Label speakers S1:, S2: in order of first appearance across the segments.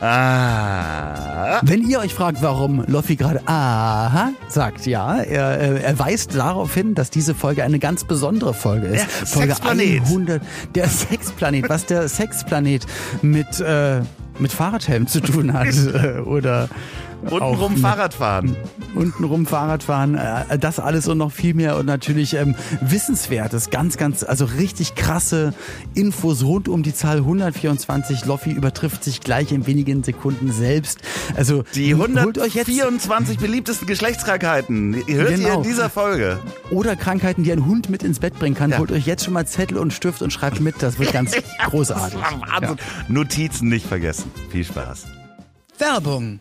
S1: Ah.
S2: Wenn ihr euch fragt, warum Loffi gerade aha sagt, ja, er, äh, er weist darauf hin, dass diese Folge eine ganz besondere Folge ist.
S1: Der
S2: Folge
S1: Sexplanet.
S2: 100, der Sexplanet, was der Sexplanet mit, äh, mit Fahrradhelm zu tun hat äh, oder
S1: Untenrum Fahrradfahren.
S2: untenrum Fahrradfahren, äh, das alles und noch viel mehr und natürlich ähm, wissenswertes, ganz, ganz, also richtig krasse Infos rund um die Zahl 124. Loffi übertrifft sich gleich in wenigen Sekunden selbst. Also
S1: Die
S2: holt euch jetzt
S1: 124 beliebtesten Geschlechtskrankheiten. Ihr hört ihr
S2: Genau.
S1: in dieser Folge.
S2: oder Krankheiten, die ein Hund mit ins Bett bringen kann.
S1: Ja.
S2: Holt euch jetzt schon mal Zettel und Stift und schreibt mit. Das wird ganz großartig.
S1: Wahnsinn. Notizen nicht vergessen. Viel Spaß.
S2: Werbung.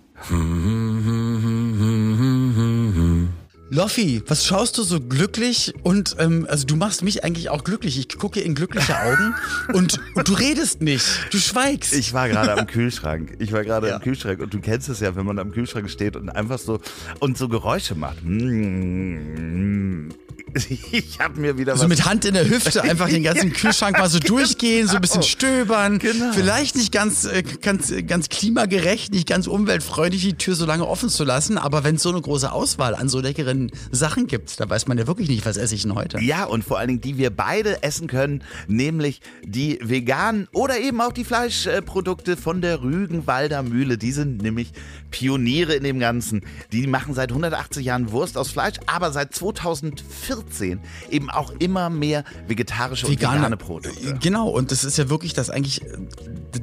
S2: Loffi, was schaust du so glücklich? Und ähm, also du machst mich eigentlich auch glücklich. Ich gucke in glückliche Augen und, und du redest nicht. Du schweigst.
S1: Ich war gerade am Kühlschrank. Ich war gerade
S2: Ja.
S1: am Kühlschrank und du kennst es ja, wenn man am Kühlschrank steht und einfach so und so Geräusche macht. Mm. Ich habe mir wieder
S2: so
S1: was
S2: mit Hand in der Hüfte einfach den ganzen Kühlschrank mal so durchgehen, so ein bisschen stöbern.
S1: Genau.
S2: Vielleicht nicht ganz, äh, ganz, ganz klimagerecht, nicht ganz umweltfreundlich, die Tür so lange offen zu lassen. Aber wenn es so eine große Auswahl an so leckeren Sachen gibt, da weiß man ja wirklich nicht, was esse ich denn heute.
S1: Ja, und vor allen Dingen, die wir beide essen können, nämlich die veganen oder eben auch die Fleischprodukte von der Rügenwalder Mühle. Die sind nämlich Pioniere in dem Ganzen. Die machen seit 180 Jahren Wurst aus Fleisch, aber seit 2014 eben auch immer mehr vegetarische und vegane Produkte.
S2: Genau, und das ist ja wirklich das eigentlich, äh,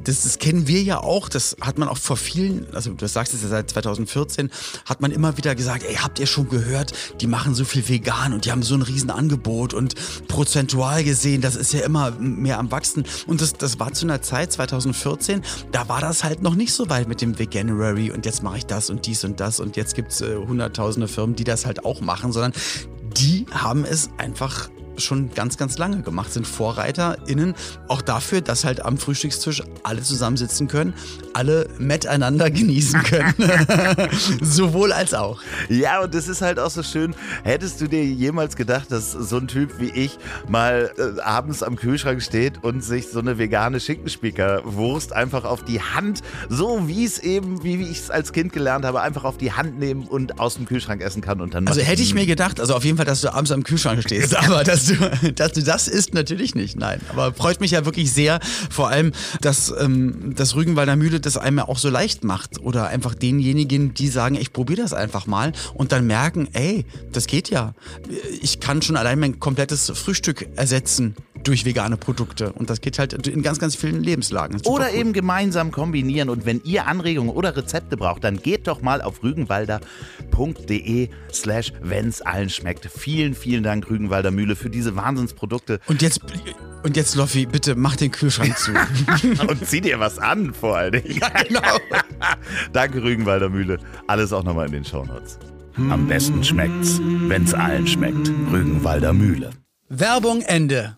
S2: das, das kennen wir ja auch, das hat man auch vor vielen, also du sagst es ja seit 2014, hat man immer wieder gesagt, ey, habt ihr schon gehört, die machen so viel vegan und die haben so ein Riesenangebot und prozentual gesehen, das ist ja immer mehr am Wachsen. Und das, das war zu einer Zeit, 2014, da war das halt noch nicht so weit mit dem Veganuary und jetzt mache ich das und dies und das und jetzt gibt's äh, hunderttausende Firmen, die das halt auch machen, sondern die haben es einfach schon ganz, ganz lange gemacht, sind VorreiterInnen auch dafür, dass halt am Frühstückstisch alle zusammensitzen können, alle miteinander genießen können. Sowohl als auch.
S1: Ja, und das ist halt auch so schön. Hättest du dir jemals gedacht, dass so ein Typ wie ich mal äh, abends am Kühlschrank steht und sich so eine vegane Schinkenspiekerwurst einfach auf die Hand, so wie es eben, wie ich es als Kind gelernt habe, einfach auf die Hand nehmen und aus dem Kühlschrank essen kann und dann.
S2: Also hätte ich mir gedacht, also auf jeden Fall, dass du abends am Kühlschrank stehst, aber dass du, dass du das isst, natürlich nicht, nein. Aber freut mich ja wirklich sehr, vor allem, dass ähm, das Rügenwalder Mühle das einem ja auch so leicht macht oder einfach denjenigen, die sagen, ich probiere das einfach mal und dann merken, ey, das geht ja. Ich kann schon allein mein komplettes Frühstück ersetzen durch vegane Produkte und das geht halt in ganz, ganz vielen Lebenslagen.
S1: Oder
S2: cool.
S1: eben gemeinsam kombinieren. Und wenn ihr Anregungen oder Rezepte braucht, dann geht doch mal auf rügenwalder.de slash wenn's allen schmeckt. Vielen, vielen Dank, Rügenwalder Mühle, für diese Wahnsinnsprodukte.
S2: Und jetzt, und jetzt, Loffi, bitte mach den Kühlschrank zu.
S1: Und zieh dir was an, vor allen Dingen.
S2: genau.
S1: Danke, Rügenwalder Mühle. Alles auch nochmal in den Shownotes. Am besten schmeckt's, wenn's allen schmeckt. Rügenwalder Mühle.
S2: Werbung Ende.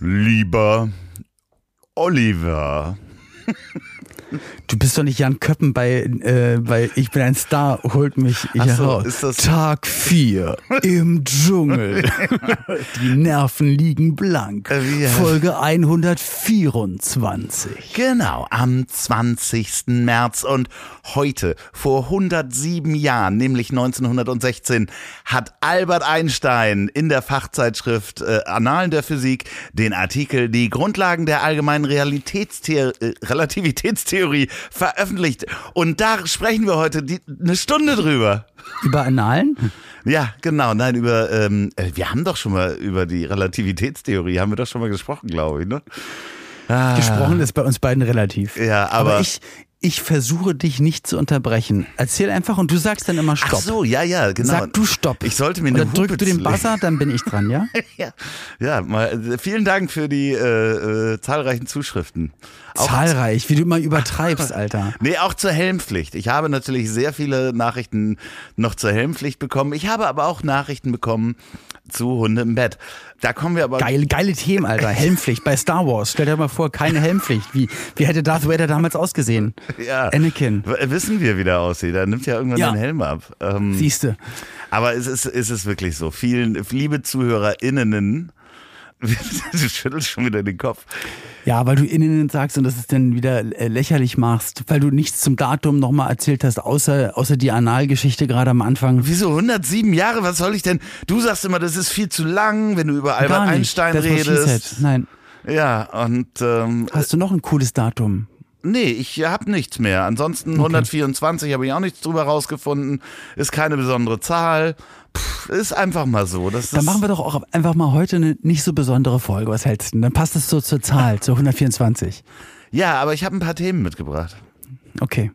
S1: Lieber Oliver.
S2: Du bist doch nicht Jan Köppen bei, äh, bei Ich bin ein Star, holt mich hier
S1: so,
S2: raus.
S1: das-
S2: Tag 4 im Dschungel. Die Nerven liegen blank.
S1: Äh, wie-
S2: Folge 124.
S1: Genau, am 20. März und heute, vor 107 Jahren, nämlich 1916, hat Albert Einstein in der Fachzeitschrift äh, Annalen der Physik den Artikel Die Grundlagen der allgemeinen Realitätstheor äh, Relativitätstheorie veröffentlicht. Und da sprechen wir heute die, eine Stunde drüber.
S2: Über Annalen?
S1: Ja, genau. Nein, über, ähm, äh, wir haben doch schon mal über die Relativitätstheorie, haben wir doch schon mal gesprochen, glaube ich, ne?
S2: Gesprochen ist bei uns beiden relativ.
S1: Ja, aber-
S2: ich, ich versuche dich nicht zu unterbrechen. Erzähl einfach und du sagst dann immer Stopp.
S1: Ach so, ja, ja, genau.
S2: Sag du Stopp.
S1: Ich sollte mir eine
S2: Oder drückst du den. Buzzer, dann bin ich dran, ja?
S1: ja, ja mal, äh, vielen Dank für die äh, äh, zahlreichen Zuschriften. Auch
S2: Zahlreich, wie du immer übertreibst, Alter.
S1: Nee, auch zur Helmpflicht. Ich habe natürlich sehr viele Nachrichten noch zur Helmpflicht bekommen. Ich habe aber auch Nachrichten bekommen zu Hunde im Bett. Da kommen wir aber.
S2: Geil, geile Themen, Alter. Helmpflicht bei Star Wars. Stell dir mal vor, keine Helmpflicht. Wie, wie hätte Darth Vader damals ausgesehen?
S1: Ja.
S2: Anakin.
S1: Wissen wir, wie der aussieht. Er nimmt ja irgendwann
S2: Ja.
S1: den Helm ab. Ähm,
S2: Siehste.
S1: aber es ist, es ist wirklich so. Vielen, liebe ZuhörerInnen, du schüttelst schon wieder den Kopf.
S2: Ja, weil du innen sagst und das ist dann wieder äh, lächerlich machst, weil du nichts zum Datum nochmal erzählt hast, außer, außer die Analgeschichte gerade am Anfang.
S1: Wieso 107 Jahre? Was soll ich denn? Du sagst immer, das ist viel zu lang, wenn du über Albert
S2: nicht.
S1: Einstein redest.
S2: Nein.
S1: Ja, und ähm,
S2: Hast du noch ein cooles Datum?
S1: Nee, ich habe nichts mehr. Ansonsten 124 habe ich auch nichts drüber rausgefunden. Ist keine besondere Zahl. Pff, ist einfach mal so. Das
S2: Dann machen wir doch auch einfach mal heute eine nicht so besondere Folge. Was hältst du? denn? Dann passt es so zur Zahl, zur 124.
S1: ja, aber ich habe ein paar Themen mitgebracht.
S2: Okay.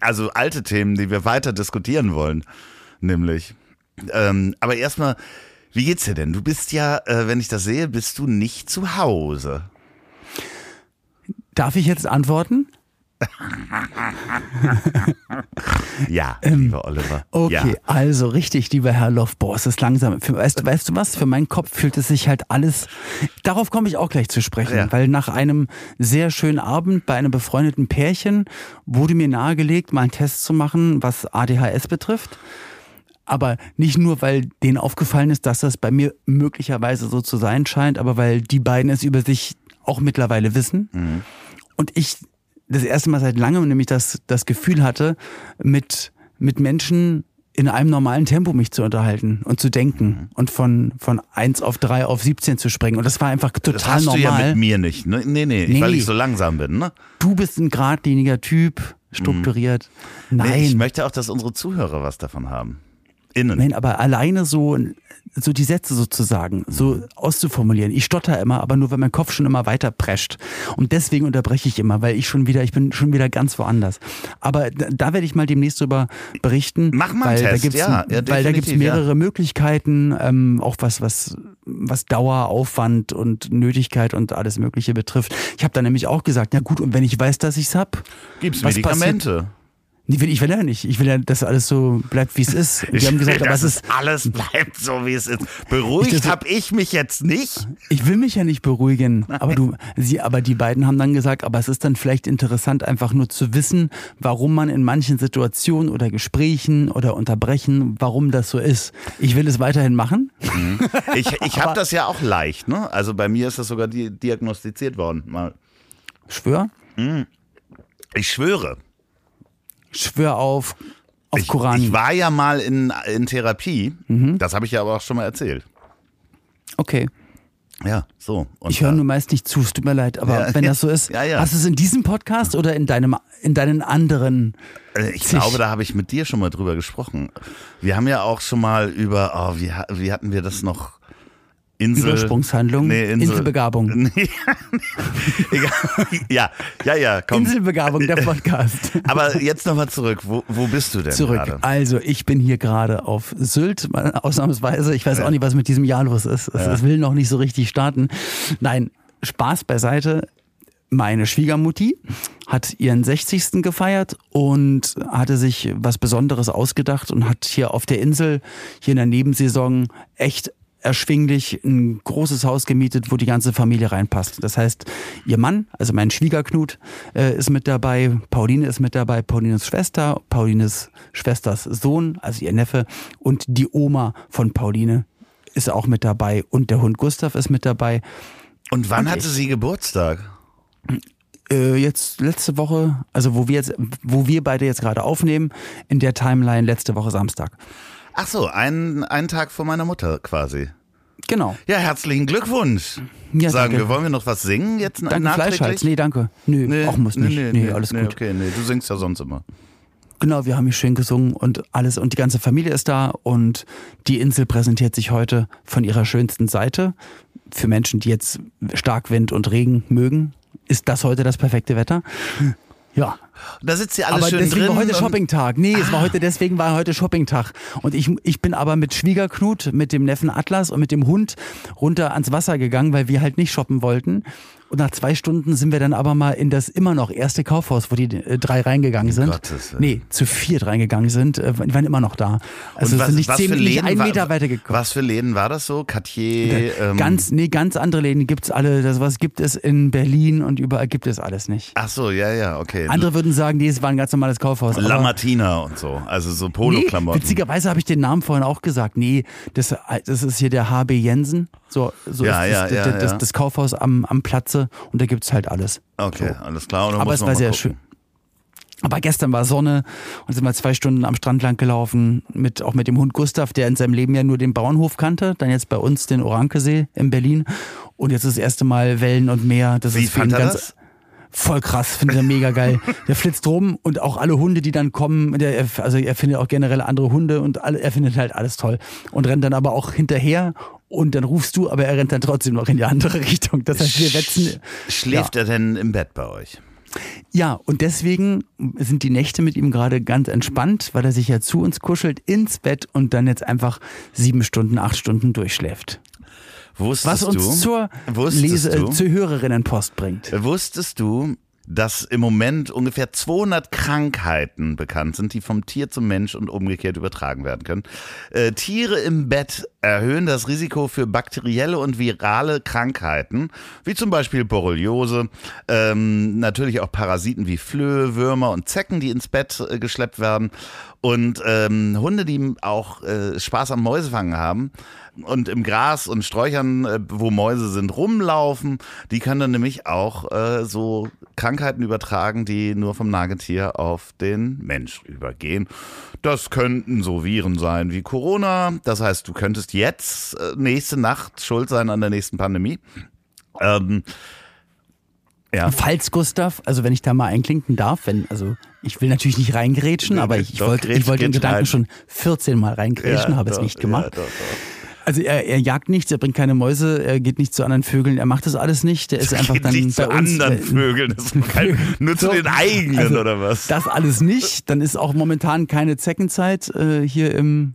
S1: Also alte Themen, die wir weiter diskutieren wollen. Nämlich. Ähm, aber erstmal, wie geht's dir denn? Du bist ja, äh, wenn ich das sehe, bist du nicht zu Hause.
S2: Darf ich jetzt antworten?
S1: Ja, lieber Oliver.
S2: Ähm, Okay,
S1: Ja.
S2: also richtig, lieber Herr Lofbohr, es ist langsam. Weißt, weißt du was? Für meinen Kopf fühlt es sich halt alles. Darauf komme ich auch gleich zu sprechen,
S1: Ja.
S2: weil nach einem sehr schönen Abend bei einem befreundeten Pärchen wurde mir nahegelegt, mal einen Test zu machen, was ADHS betrifft. Aber nicht nur, weil denen aufgefallen ist, dass das bei mir möglicherweise so zu sein scheint, aber weil die beiden es über sich auch mittlerweile wissen. Und ich das erste Mal seit langem nämlich das, das Gefühl hatte, mit, mit Menschen in einem normalen Tempo mich zu unterhalten und zu denken und von, von 1 auf 3 auf 17 zu springen. Und das war einfach
S1: Das
S2: total
S1: hast du ja
S2: normal.
S1: mit mir nicht. Ne? Nee, nee,
S2: Nee.
S1: weil ich so langsam bin. Ne?
S2: du bist ein geradliniger Typ, strukturiert. Nein.
S1: Nee, ich möchte auch, dass unsere Zuhörer was davon haben. Innen.
S2: Nein, aber alleine so, so die Sätze sozusagen, so auszuformulieren. Ich stotter immer, aber nur, weil mein Kopf schon immer weiter prescht. Und deswegen unterbreche ich immer, weil ich schon wieder, ich bin schon wieder ganz woanders. Aber da, da werde ich mal demnächst drüber berichten.
S1: Mach mal
S2: weil
S1: Test,
S2: da gibt's,
S1: ja, ja,
S2: Weil da
S1: definitiv, ja.
S2: mehrere Möglichkeiten, ähm, auch was, was, was Dauer, Aufwand und Nötigkeit und alles Mögliche betrifft. Ich habe da nämlich auch gesagt, ja gut, und wenn ich weiß, dass ich's hab,
S1: Gibt's
S2: was
S1: Medikamente?
S2: Nee, will- ich will ja nicht. Ich will ja, dass alles so bleibt, wie es ist. Die haben gesagt,
S1: will,
S2: aber es
S1: dass
S2: ist,
S1: alles bleibt so, wie es ist. Beruhigt
S2: Ich-
S1: habe ich mich jetzt nicht.
S2: Ich will mich ja nicht beruhigen, aber du, sie, aber die beiden haben dann gesagt, aber es ist dann vielleicht interessant, einfach nur zu wissen, warum man in manchen Situationen oder Gesprächen oder Unterbrechen, warum das so ist. Ich will es weiterhin machen.
S1: Ich, ich habe das ja auch leicht. Ne? Also bei mir ist das sogar di diagnostiziert worden. Mal.
S2: Schwör,
S1: Ich schwöre.
S2: Schwör auf, auf
S1: Ich,
S2: Koran.
S1: ich war ja mal in, in Therapie.
S2: Mhm.
S1: Das habe ich ja aber auch schon mal erzählt.
S2: okay.
S1: Ja, so. Und
S2: Ich höre nur meist nicht zu, es tut mir leid, aber
S1: Ja,
S2: wenn das so ist,
S1: ja, ja.
S2: hast du es in diesem Podcast oder in deinem, in deinen anderen?
S1: Äh, Ich
S2: Zig.
S1: glaube, da habe ich mit dir schon mal drüber gesprochen. Wir haben ja auch schon mal über, oh, wie, wie hatten wir das noch? Insel.
S2: Übersprungshandlung?
S1: Nee, Insel.
S2: Inselbegabung.
S1: Nee, egal. ja, ja, ja, komm.
S2: Inselbegabung, der Podcast.
S1: Aber jetzt nochmal zurück. Wo, wo bist du denn
S2: Zurück.
S1: gerade?
S2: Also, ich bin hier gerade auf Sylt, ausnahmsweise. Ich weiß auch nicht, was mit diesem Jahr los ist. Es, es will noch nicht so richtig starten. Nein, Spaß beiseite. Meine Schwiegermutti hat ihren 60. gefeiert und hatte sich was Besonderes ausgedacht und hat hier auf der Insel, hier in der Nebensaison, echt erschwinglich ein großes Haus gemietet, wo die ganze Familie reinpasst. Das heißt, ihr Mann, also mein Schwiegerknut, äh, ist mit dabei, Pauline ist mit dabei, Paulines Schwester, Paulines Schwesters Sohn, also ihr Neffe, und die Oma von Pauline ist auch mit dabei und der Hund Gustav ist mit dabei.
S1: Und wann
S2: Und
S1: hatte
S2: ich.
S1: sie Geburtstag?
S2: Äh, jetzt letzte Woche, also wo wir jetzt, wo wir beide jetzt gerade aufnehmen, in der Timeline letzte Woche Samstag.
S1: Ach so, einen, einen Tag vor meiner Mutter quasi.
S2: Genau.
S1: Ja, herzlichen Glückwunsch.
S2: Ja,
S1: Sagen
S2: danke.
S1: wir, wollen wir noch was singen jetzt
S2: Danke
S1: nachträglich?
S2: Fleischhals. Nee, danke. Nö, auch muss nicht. Nee, alles
S1: nee,
S2: gut.
S1: Okay, nee, du singst ja sonst immer.
S2: Genau, wir haben hier schön gesungen und alles und die ganze Familie ist da und die Insel präsentiert sich heute von ihrer schönsten Seite. Für Menschen, die jetzt stark Wind und Regen mögen, ist das heute das perfekte Wetter. Ja,
S1: Da sitzt ihr alle
S2: aber
S1: schön
S2: deswegen
S1: drin.
S2: war heute
S1: und-
S2: Shoppingtag. Nee, es war heute, deswegen war heute Shoppingtag. Und ich, ich bin aber mit Schwiegerknut, mit dem Neffen Atlas und mit dem Hund runter ans Wasser gegangen, weil wir halt nicht shoppen wollten. Und nach zwei Stunden sind wir dann aber mal in das immer noch erste Kaufhaus, wo die äh, drei reingegangen sind.
S1: Gottes
S2: nee, zu viert reingegangen sind. Äh, die waren immer noch da. Also
S1: was,
S2: sind nicht zehn, nicht
S1: Läden
S2: einen
S1: war-
S2: Meter weitergekommen.
S1: Was für Läden war das so? Cartier? Ähm,
S2: Ganz, nee, ganz andere Läden gibt's alle. Das was gibt es in Berlin und überall gibt es alles nicht.
S1: Ach so, ja, ja, okay.
S2: Andere würden sagen, nee, es war ein ganz normales Kaufhaus.
S1: La Martina und so. Also so
S2: Nee,
S1: Polo-Klamotten.
S2: witzigerweise habe ich den Namen vorhin auch gesagt. Nee, das, das ist hier der HB Jensen. So, so
S1: Ja,
S2: ist
S1: ja,
S2: das,
S1: ja,
S2: das, das, das Kaufhaus am, am Platze und da gibt's halt alles.
S1: okay, alles klar.
S2: Aber es war sehr
S1: gucken.
S2: schön. Aber gestern war Sonne und sind wir zwei Stunden am Strand lang gelaufen, mit, auch mit dem Hund Gustav, der in seinem Leben ja nur den Bauernhof kannte, dann jetzt bei uns den Orankesee in Berlin und jetzt das erste Mal Wellen und Meer. Das
S1: Wie
S2: ist für ihn ganz,
S1: das?
S2: Voll krass, findet er mega geil. Der flitzt rum und auch alle Hunde, die dann kommen, der, also er findet auch generell andere Hunde und alle, er findet halt alles toll. Und rennt dann aber auch hinterher und dann rufst du, aber er rennt dann trotzdem noch in die andere Richtung. Das heißt, wir wetzen.
S1: Schläft er denn im Bett bei euch?
S2: Ja, und deswegen sind die Nächte mit ihm gerade ganz entspannt, weil er sich ja zu uns kuschelt ins Bett und dann jetzt einfach sieben Stunden, acht Stunden durchschläft.
S1: Wusstest
S2: Was uns
S1: du,
S2: zur, Lese,
S1: du,
S2: äh, zur Hörerinnenpost bringt.
S1: Wusstest du, dass im Moment ungefähr 200 Krankheiten bekannt sind, die vom Tier zum Mensch und umgekehrt übertragen werden können? Äh, Tiere im Bett erhöhen das Risiko für bakterielle und virale Krankheiten, wie zum Beispiel Borreliose, ähm, natürlich auch Parasiten wie Flöhe, Würmer und Zecken, die ins Bett äh, geschleppt werden. Und ähm, Hunde, die auch äh, Spaß am Mäusefangen haben und im Gras und Sträuchern, äh, wo Mäuse sind, rumlaufen, die können dann nämlich auch äh, so Krankheiten übertragen, die nur vom Nagetier auf den Mensch übergehen. Das könnten so Viren sein wie Corona. Das heißt, du könntest jetzt äh, nächste Nacht schuld sein an der nächsten Pandemie. Ähm, ja.
S2: Falls Gustav, also wenn ich da mal einklinken darf, wenn, also ich will natürlich nicht reingrätschen, aber ich,
S1: Doch,
S2: wollte, ich wollte den Gedanken
S1: rein.
S2: schon 14 Mal reingrätschen,
S1: Ja,
S2: habe es nicht gemacht.
S1: Ja, doch, doch.
S2: Also er, er jagt nichts, er bringt keine Mäuse, er geht nicht zu anderen Vögeln, er macht das alles nicht. Der ist einfach
S1: Geht
S2: dann
S1: nicht
S2: bei
S1: zu
S2: uns.
S1: anderen
S2: äh,
S1: Vögeln, das kein, nur zu
S2: So,
S1: den eigenen
S2: also
S1: oder was?
S2: Das alles nicht. Dann ist auch momentan keine Zeckenzeit äh, hier im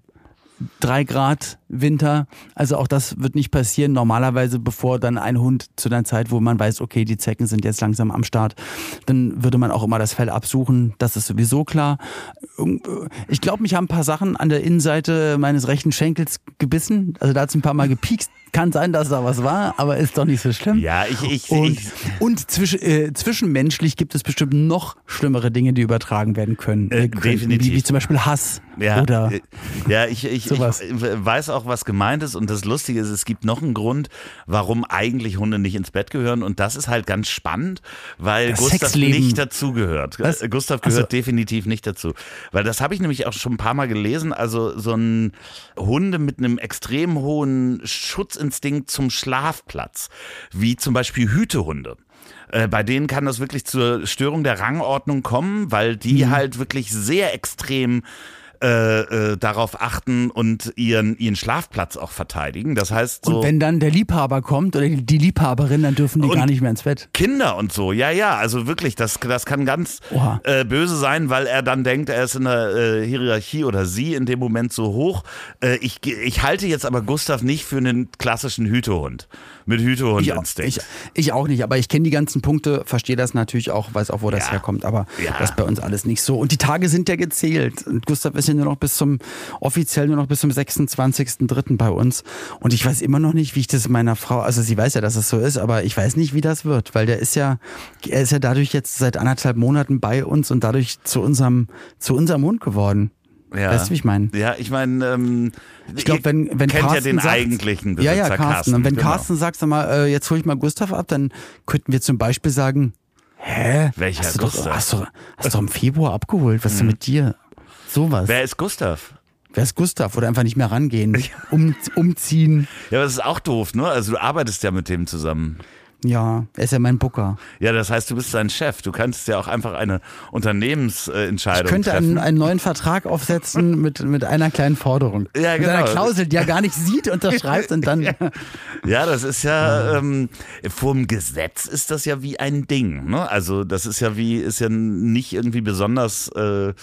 S2: 3 Grad Winter. Also auch das wird nicht passieren. Normalerweise, bevor dann ein Hund zu einer Zeit, wo man weiß, okay, die Zecken sind jetzt langsam am Start, dann würde man auch immer das Fell absuchen. Das ist sowieso klar. Ich glaube, mich haben ein paar Sachen an der Innenseite meines rechten Schenkels gebissen. Also da hat es ein paar Mal gepiekst. Kann sein, dass da was war, aber ist doch nicht so schlimm.
S1: Ja, ich, ich,
S2: Und,
S1: ich
S2: und zwischen, äh, zwischenmenschlich gibt es bestimmt noch schlimmere Dinge, die übertragen werden können.
S1: Äh,
S2: Äh, könnten,
S1: definitiv.
S2: Wie, wie zum Beispiel Hass.
S1: Ja,
S2: Oder
S1: äh, ja ich, ich, ich
S2: sowas.
S1: weiß auch, was gemeint ist. Und das Lustige ist, es gibt noch einen Grund, warum eigentlich Hunde nicht ins Bett gehören. Und das ist halt ganz spannend, weil
S2: Das
S1: Gustav
S2: Sexleben.
S1: nicht dazugehört. Äh, Gustav gehört definitiv nicht dazu. Weil das habe ich nämlich auch schon ein paar Mal gelesen. Also so ein Hunde mit einem extrem hohen Schutzinstinkt zum Schlafplatz, wie zum Beispiel Hütehunde. Äh, Bei denen kann das wirklich zur Störung der Rangordnung kommen, weil die
S2: Mhm.
S1: halt wirklich sehr extrem äh, äh, darauf achten und ihren, ihren Schlafplatz auch verteidigen. Das heißt so.
S2: und wenn dann der Liebhaber kommt oder die Liebhaberin, dann dürfen die gar nicht mehr ins Bett.
S1: Kinder und so, ja, ja, also wirklich, das, das kann ganz äh, böse sein, weil er dann denkt, er ist in der äh, Hierarchie oder sie in dem Moment so hoch. Äh, ich, ich halte jetzt aber Gustav nicht für einen klassischen Hütehund mit
S2: Ich, auch-
S1: Hütehundinstinkt.
S2: ich, ich auch nicht, aber ich kenne die ganzen Punkte, verstehe das natürlich auch, weiß auch, wo das
S1: Ja.
S2: herkommt, aber
S1: Ja.
S2: das ist bei uns alles nicht so. Und die Tage sind ja gezählt. Und Gustav ist ja nur noch bis zum, offiziell nur noch bis zum 26.03. bei uns. Und ich weiß immer noch nicht, wie ich das meiner Frau, also sie weiß ja, dass es so ist, aber ich weiß nicht, wie das wird, weil der ist ja, er ist ja dadurch jetzt seit anderthalb Monaten bei uns und dadurch zu unserem, zu unserem Hund geworden.
S1: Ja.
S2: Weißt du, wie ich meine?
S1: Ja, ich meine, ähm,
S2: Ich glaube, wenn, wenn
S1: kennt
S2: Carsten
S1: ja den
S2: sagt,
S1: eigentlichen
S2: Ja,
S1: Besitzer
S2: ja, Carsten. Und wenn
S1: genau.
S2: Carsten sagt, sag mal, äh, jetzt hole ich mal Gustav ab, dann könnten wir zum Beispiel sagen, hä?
S1: Welcher
S2: hast du, doch,
S1: Gustav? Mhm.
S2: hast, du, hast du doch im Februar abgeholt, was ist denn mit dir? Sowas. Wer,
S1: Wer ist Gustav?
S2: ist Gustav? Oder einfach nicht mehr rangehen, um, umziehen.
S1: Ja, aber das ist auch doof, ne? Also du arbeitest ja mit dem zusammen.
S2: Ja, er ist ja mein Booker.
S1: Ja, das heißt, du bist sein Chef. Du kannst ja auch einfach eine Unternehmensentscheidung
S2: Ich könnte einen, einen neuen Vertrag aufsetzen mit, mit einer kleinen Forderung.
S1: Ja,
S2: Mit einer
S1: genau.
S2: Klausel, die er gar nicht sieht, unterschreibt und dann.
S1: Ja, das ist ja ähm, vom Gesetz ist das ja wie ein Ding. Ne? Also das ist ja wie ist ja nicht irgendwie besonders äh,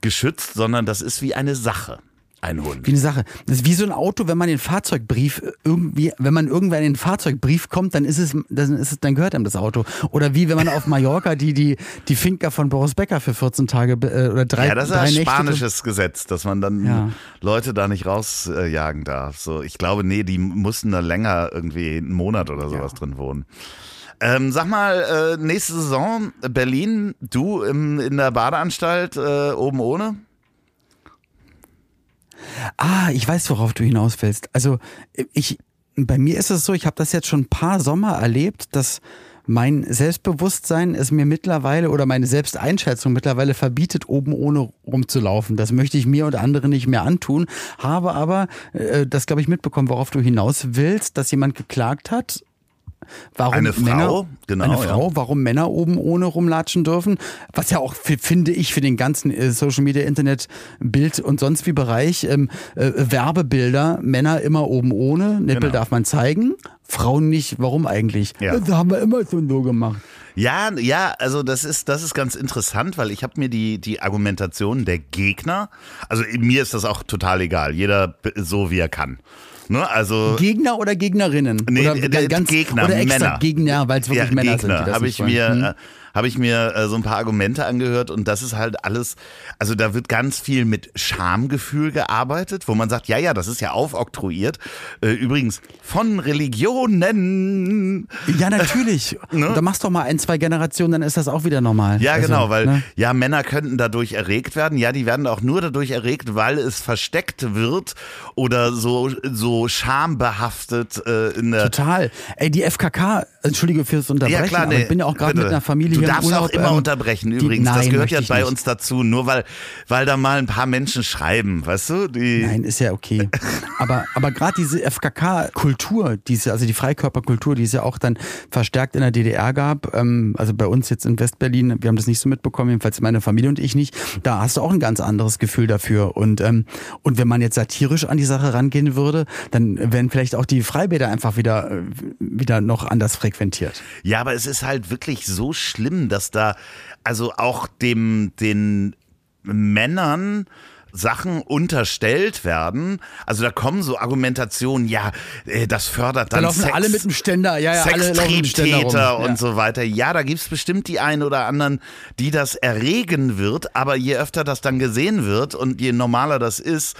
S1: geschützt, sondern das ist wie eine Sache. Ein Hund.
S2: Wie eine Sache. Das ist wie so ein Auto, wenn man den Fahrzeugbrief irgendwie, wenn man irgendwann in den Fahrzeugbrief kommt, dann ist es, dann ist es, dann gehört einem das Auto. Oder wie wenn man auf Mallorca die, die, die Finca von Boris Becker für 14 Tage äh, oder drei,
S1: Ja, das ist ein
S2: Nächte.
S1: spanisches Gesetz, dass man dann
S2: Ja.
S1: Leute da nicht rausjagen darf. So, ich glaube, nee, die mussten da länger irgendwie einen Monat oder sowas drin wohnen. Ähm, sag mal, äh, nächste Saison Berlin, du im, in der Badeanstalt äh, oben ohne?
S2: Ah, ich weiß, worauf du hinaus willst. Also ich, bei mir ist es so, ich habe das jetzt schon ein paar Sommer erlebt, dass mein Selbstbewusstsein es mir mittlerweile oder meine Selbsteinschätzung mittlerweile verbietet, oben ohne rumzulaufen. Das möchte ich mir und anderen nicht mehr antun. Habe aber äh, das, glaube ich, mitbekommen, worauf du hinaus willst, dass jemand geklagt hat. Warum
S1: Eine Frau,
S2: Männer,
S1: genau,
S2: eine
S1: ja.
S2: Frau, warum Männer oben ohne rumlatschen dürfen, was ja auch fi- finde ich für den ganzen äh, Social Media, Internet, Bild und sonst wie Bereich ähm, äh, Werbebilder, Männer immer oben ohne, Nippel
S1: Genau.
S2: darf man zeigen, Frauen nicht, warum eigentlich?
S1: Ja.
S2: Das haben wir immer so und so gemacht.
S1: Ja, ja, also das ist, das ist ganz interessant, weil ich habe mir die, die Argumentation der Gegner, also mir ist das auch total egal, jeder so wie er kann. Ne? Also
S2: Gegner oder Gegnerinnen?
S1: Nee,
S2: oder
S1: der-
S2: ganz,
S1: Gegner,
S2: oder extra
S1: Männer.
S2: Gegner, weil es wirklich
S1: ja,
S2: Männer
S1: Gegner
S2: sind.
S1: habe ich mir.
S2: Hm.
S1: Habe ich mir äh, so ein paar Argumente angehört und das ist halt alles, also da wird ganz viel mit Schamgefühl gearbeitet, wo man sagt, ja, ja, das ist ja aufoktroyiert. Äh, übrigens von Religionen.
S2: Ja, natürlich.
S1: Ne?
S2: Da machst du doch mal ein, zwei Generationen, dann ist das auch wieder normal.
S1: Ja,
S2: Also,
S1: genau, weil
S2: ne?
S1: ja, Männer könnten dadurch erregt werden. Ja, die werden auch nur dadurch erregt, weil es versteckt wird oder so so schambehaftet äh, in der
S2: Total. Ey, die FKK, entschuldige fürs Unterbrechen,
S1: Ja, klar, nee,
S2: ich bin ja auch gerade mit einer Familie
S1: Du darfst
S2: Urlaub,
S1: auch immer
S2: ähm,
S1: unterbrechen
S2: die-
S1: übrigens. das
S2: nein,
S1: gehört ja bei
S2: nicht.
S1: uns dazu. Nur weil, weil da mal ein paar Menschen schreiben, weißt du? Die,
S2: Nein, ist ja okay. Aber, aber gerade diese FKK-Kultur, diese, also die Freikörperkultur, die es ja auch dann verstärkt in der DDR gab, ähm, also bei uns jetzt in Westberlin, wir haben das nicht so mitbekommen, jedenfalls meine Familie und ich nicht, da hast du auch ein ganz anderes Gefühl dafür. Und, ähm, und wenn man jetzt satirisch an die Sache rangehen würde, dann werden vielleicht auch die Freibäder einfach wieder, äh, wieder noch anders frequentiert.
S1: Ja, aber es ist halt wirklich so schlimm, dass da also auch dem den Männern Sachen unterstellt werden. Also da kommen so Argumentationen, ja, äh, das fördert
S2: Da
S1: dann
S2: laufen
S1: Sex.
S2: alle mit dem Ständer, ja, ja.
S1: Sextriebtäter und
S2: Ja.
S1: so weiter. Ja, da gibt's bestimmt die einen oder anderen, die das erregen wird, aber je öfter das dann gesehen wird und je normaler das ist,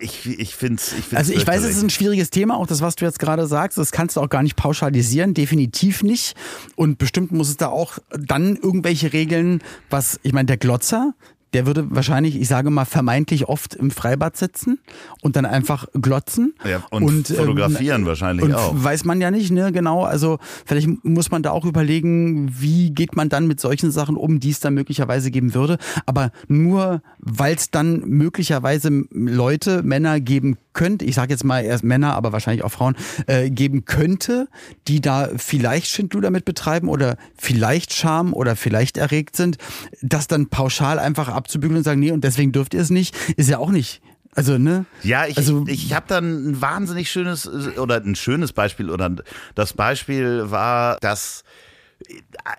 S1: ich, ich finde es. Ich
S2: Also ich weiß, es ist ein schwieriges Thema, auch das, was du jetzt gerade sagst, das kannst du auch gar nicht pauschalisieren, definitiv nicht. Und bestimmt muss es da auch dann irgendwelche Regeln, was, ich meine, der Glotzer, der würde wahrscheinlich, ich sage mal, vermeintlich oft im Freibad sitzen und dann einfach glotzen.
S1: Ja, und fotografieren wahrscheinlich
S2: und
S1: auch.
S2: Weiß man ja nicht, ne, genau. Also vielleicht muss man da auch überlegen, wie geht man dann mit solchen Sachen um, die es dann möglicherweise geben würde. Aber nur weil es dann möglicherweise Leute, Männer geben könnte, ich sage jetzt mal erst Männer, aber wahrscheinlich auch Frauen, äh, geben könnte, die da vielleicht Schindluder mit betreiben oder vielleicht Scham oder vielleicht erregt sind, das dann pauschal einfach abzubügeln und sagen, nee, und deswegen dürft ihr es nicht, ist ja auch nicht. Also, ne?
S1: Ja, ich,
S2: Also-
S1: ich habe dann ein wahnsinnig schönes oder ein schönes Beispiel oder das Beispiel war, dass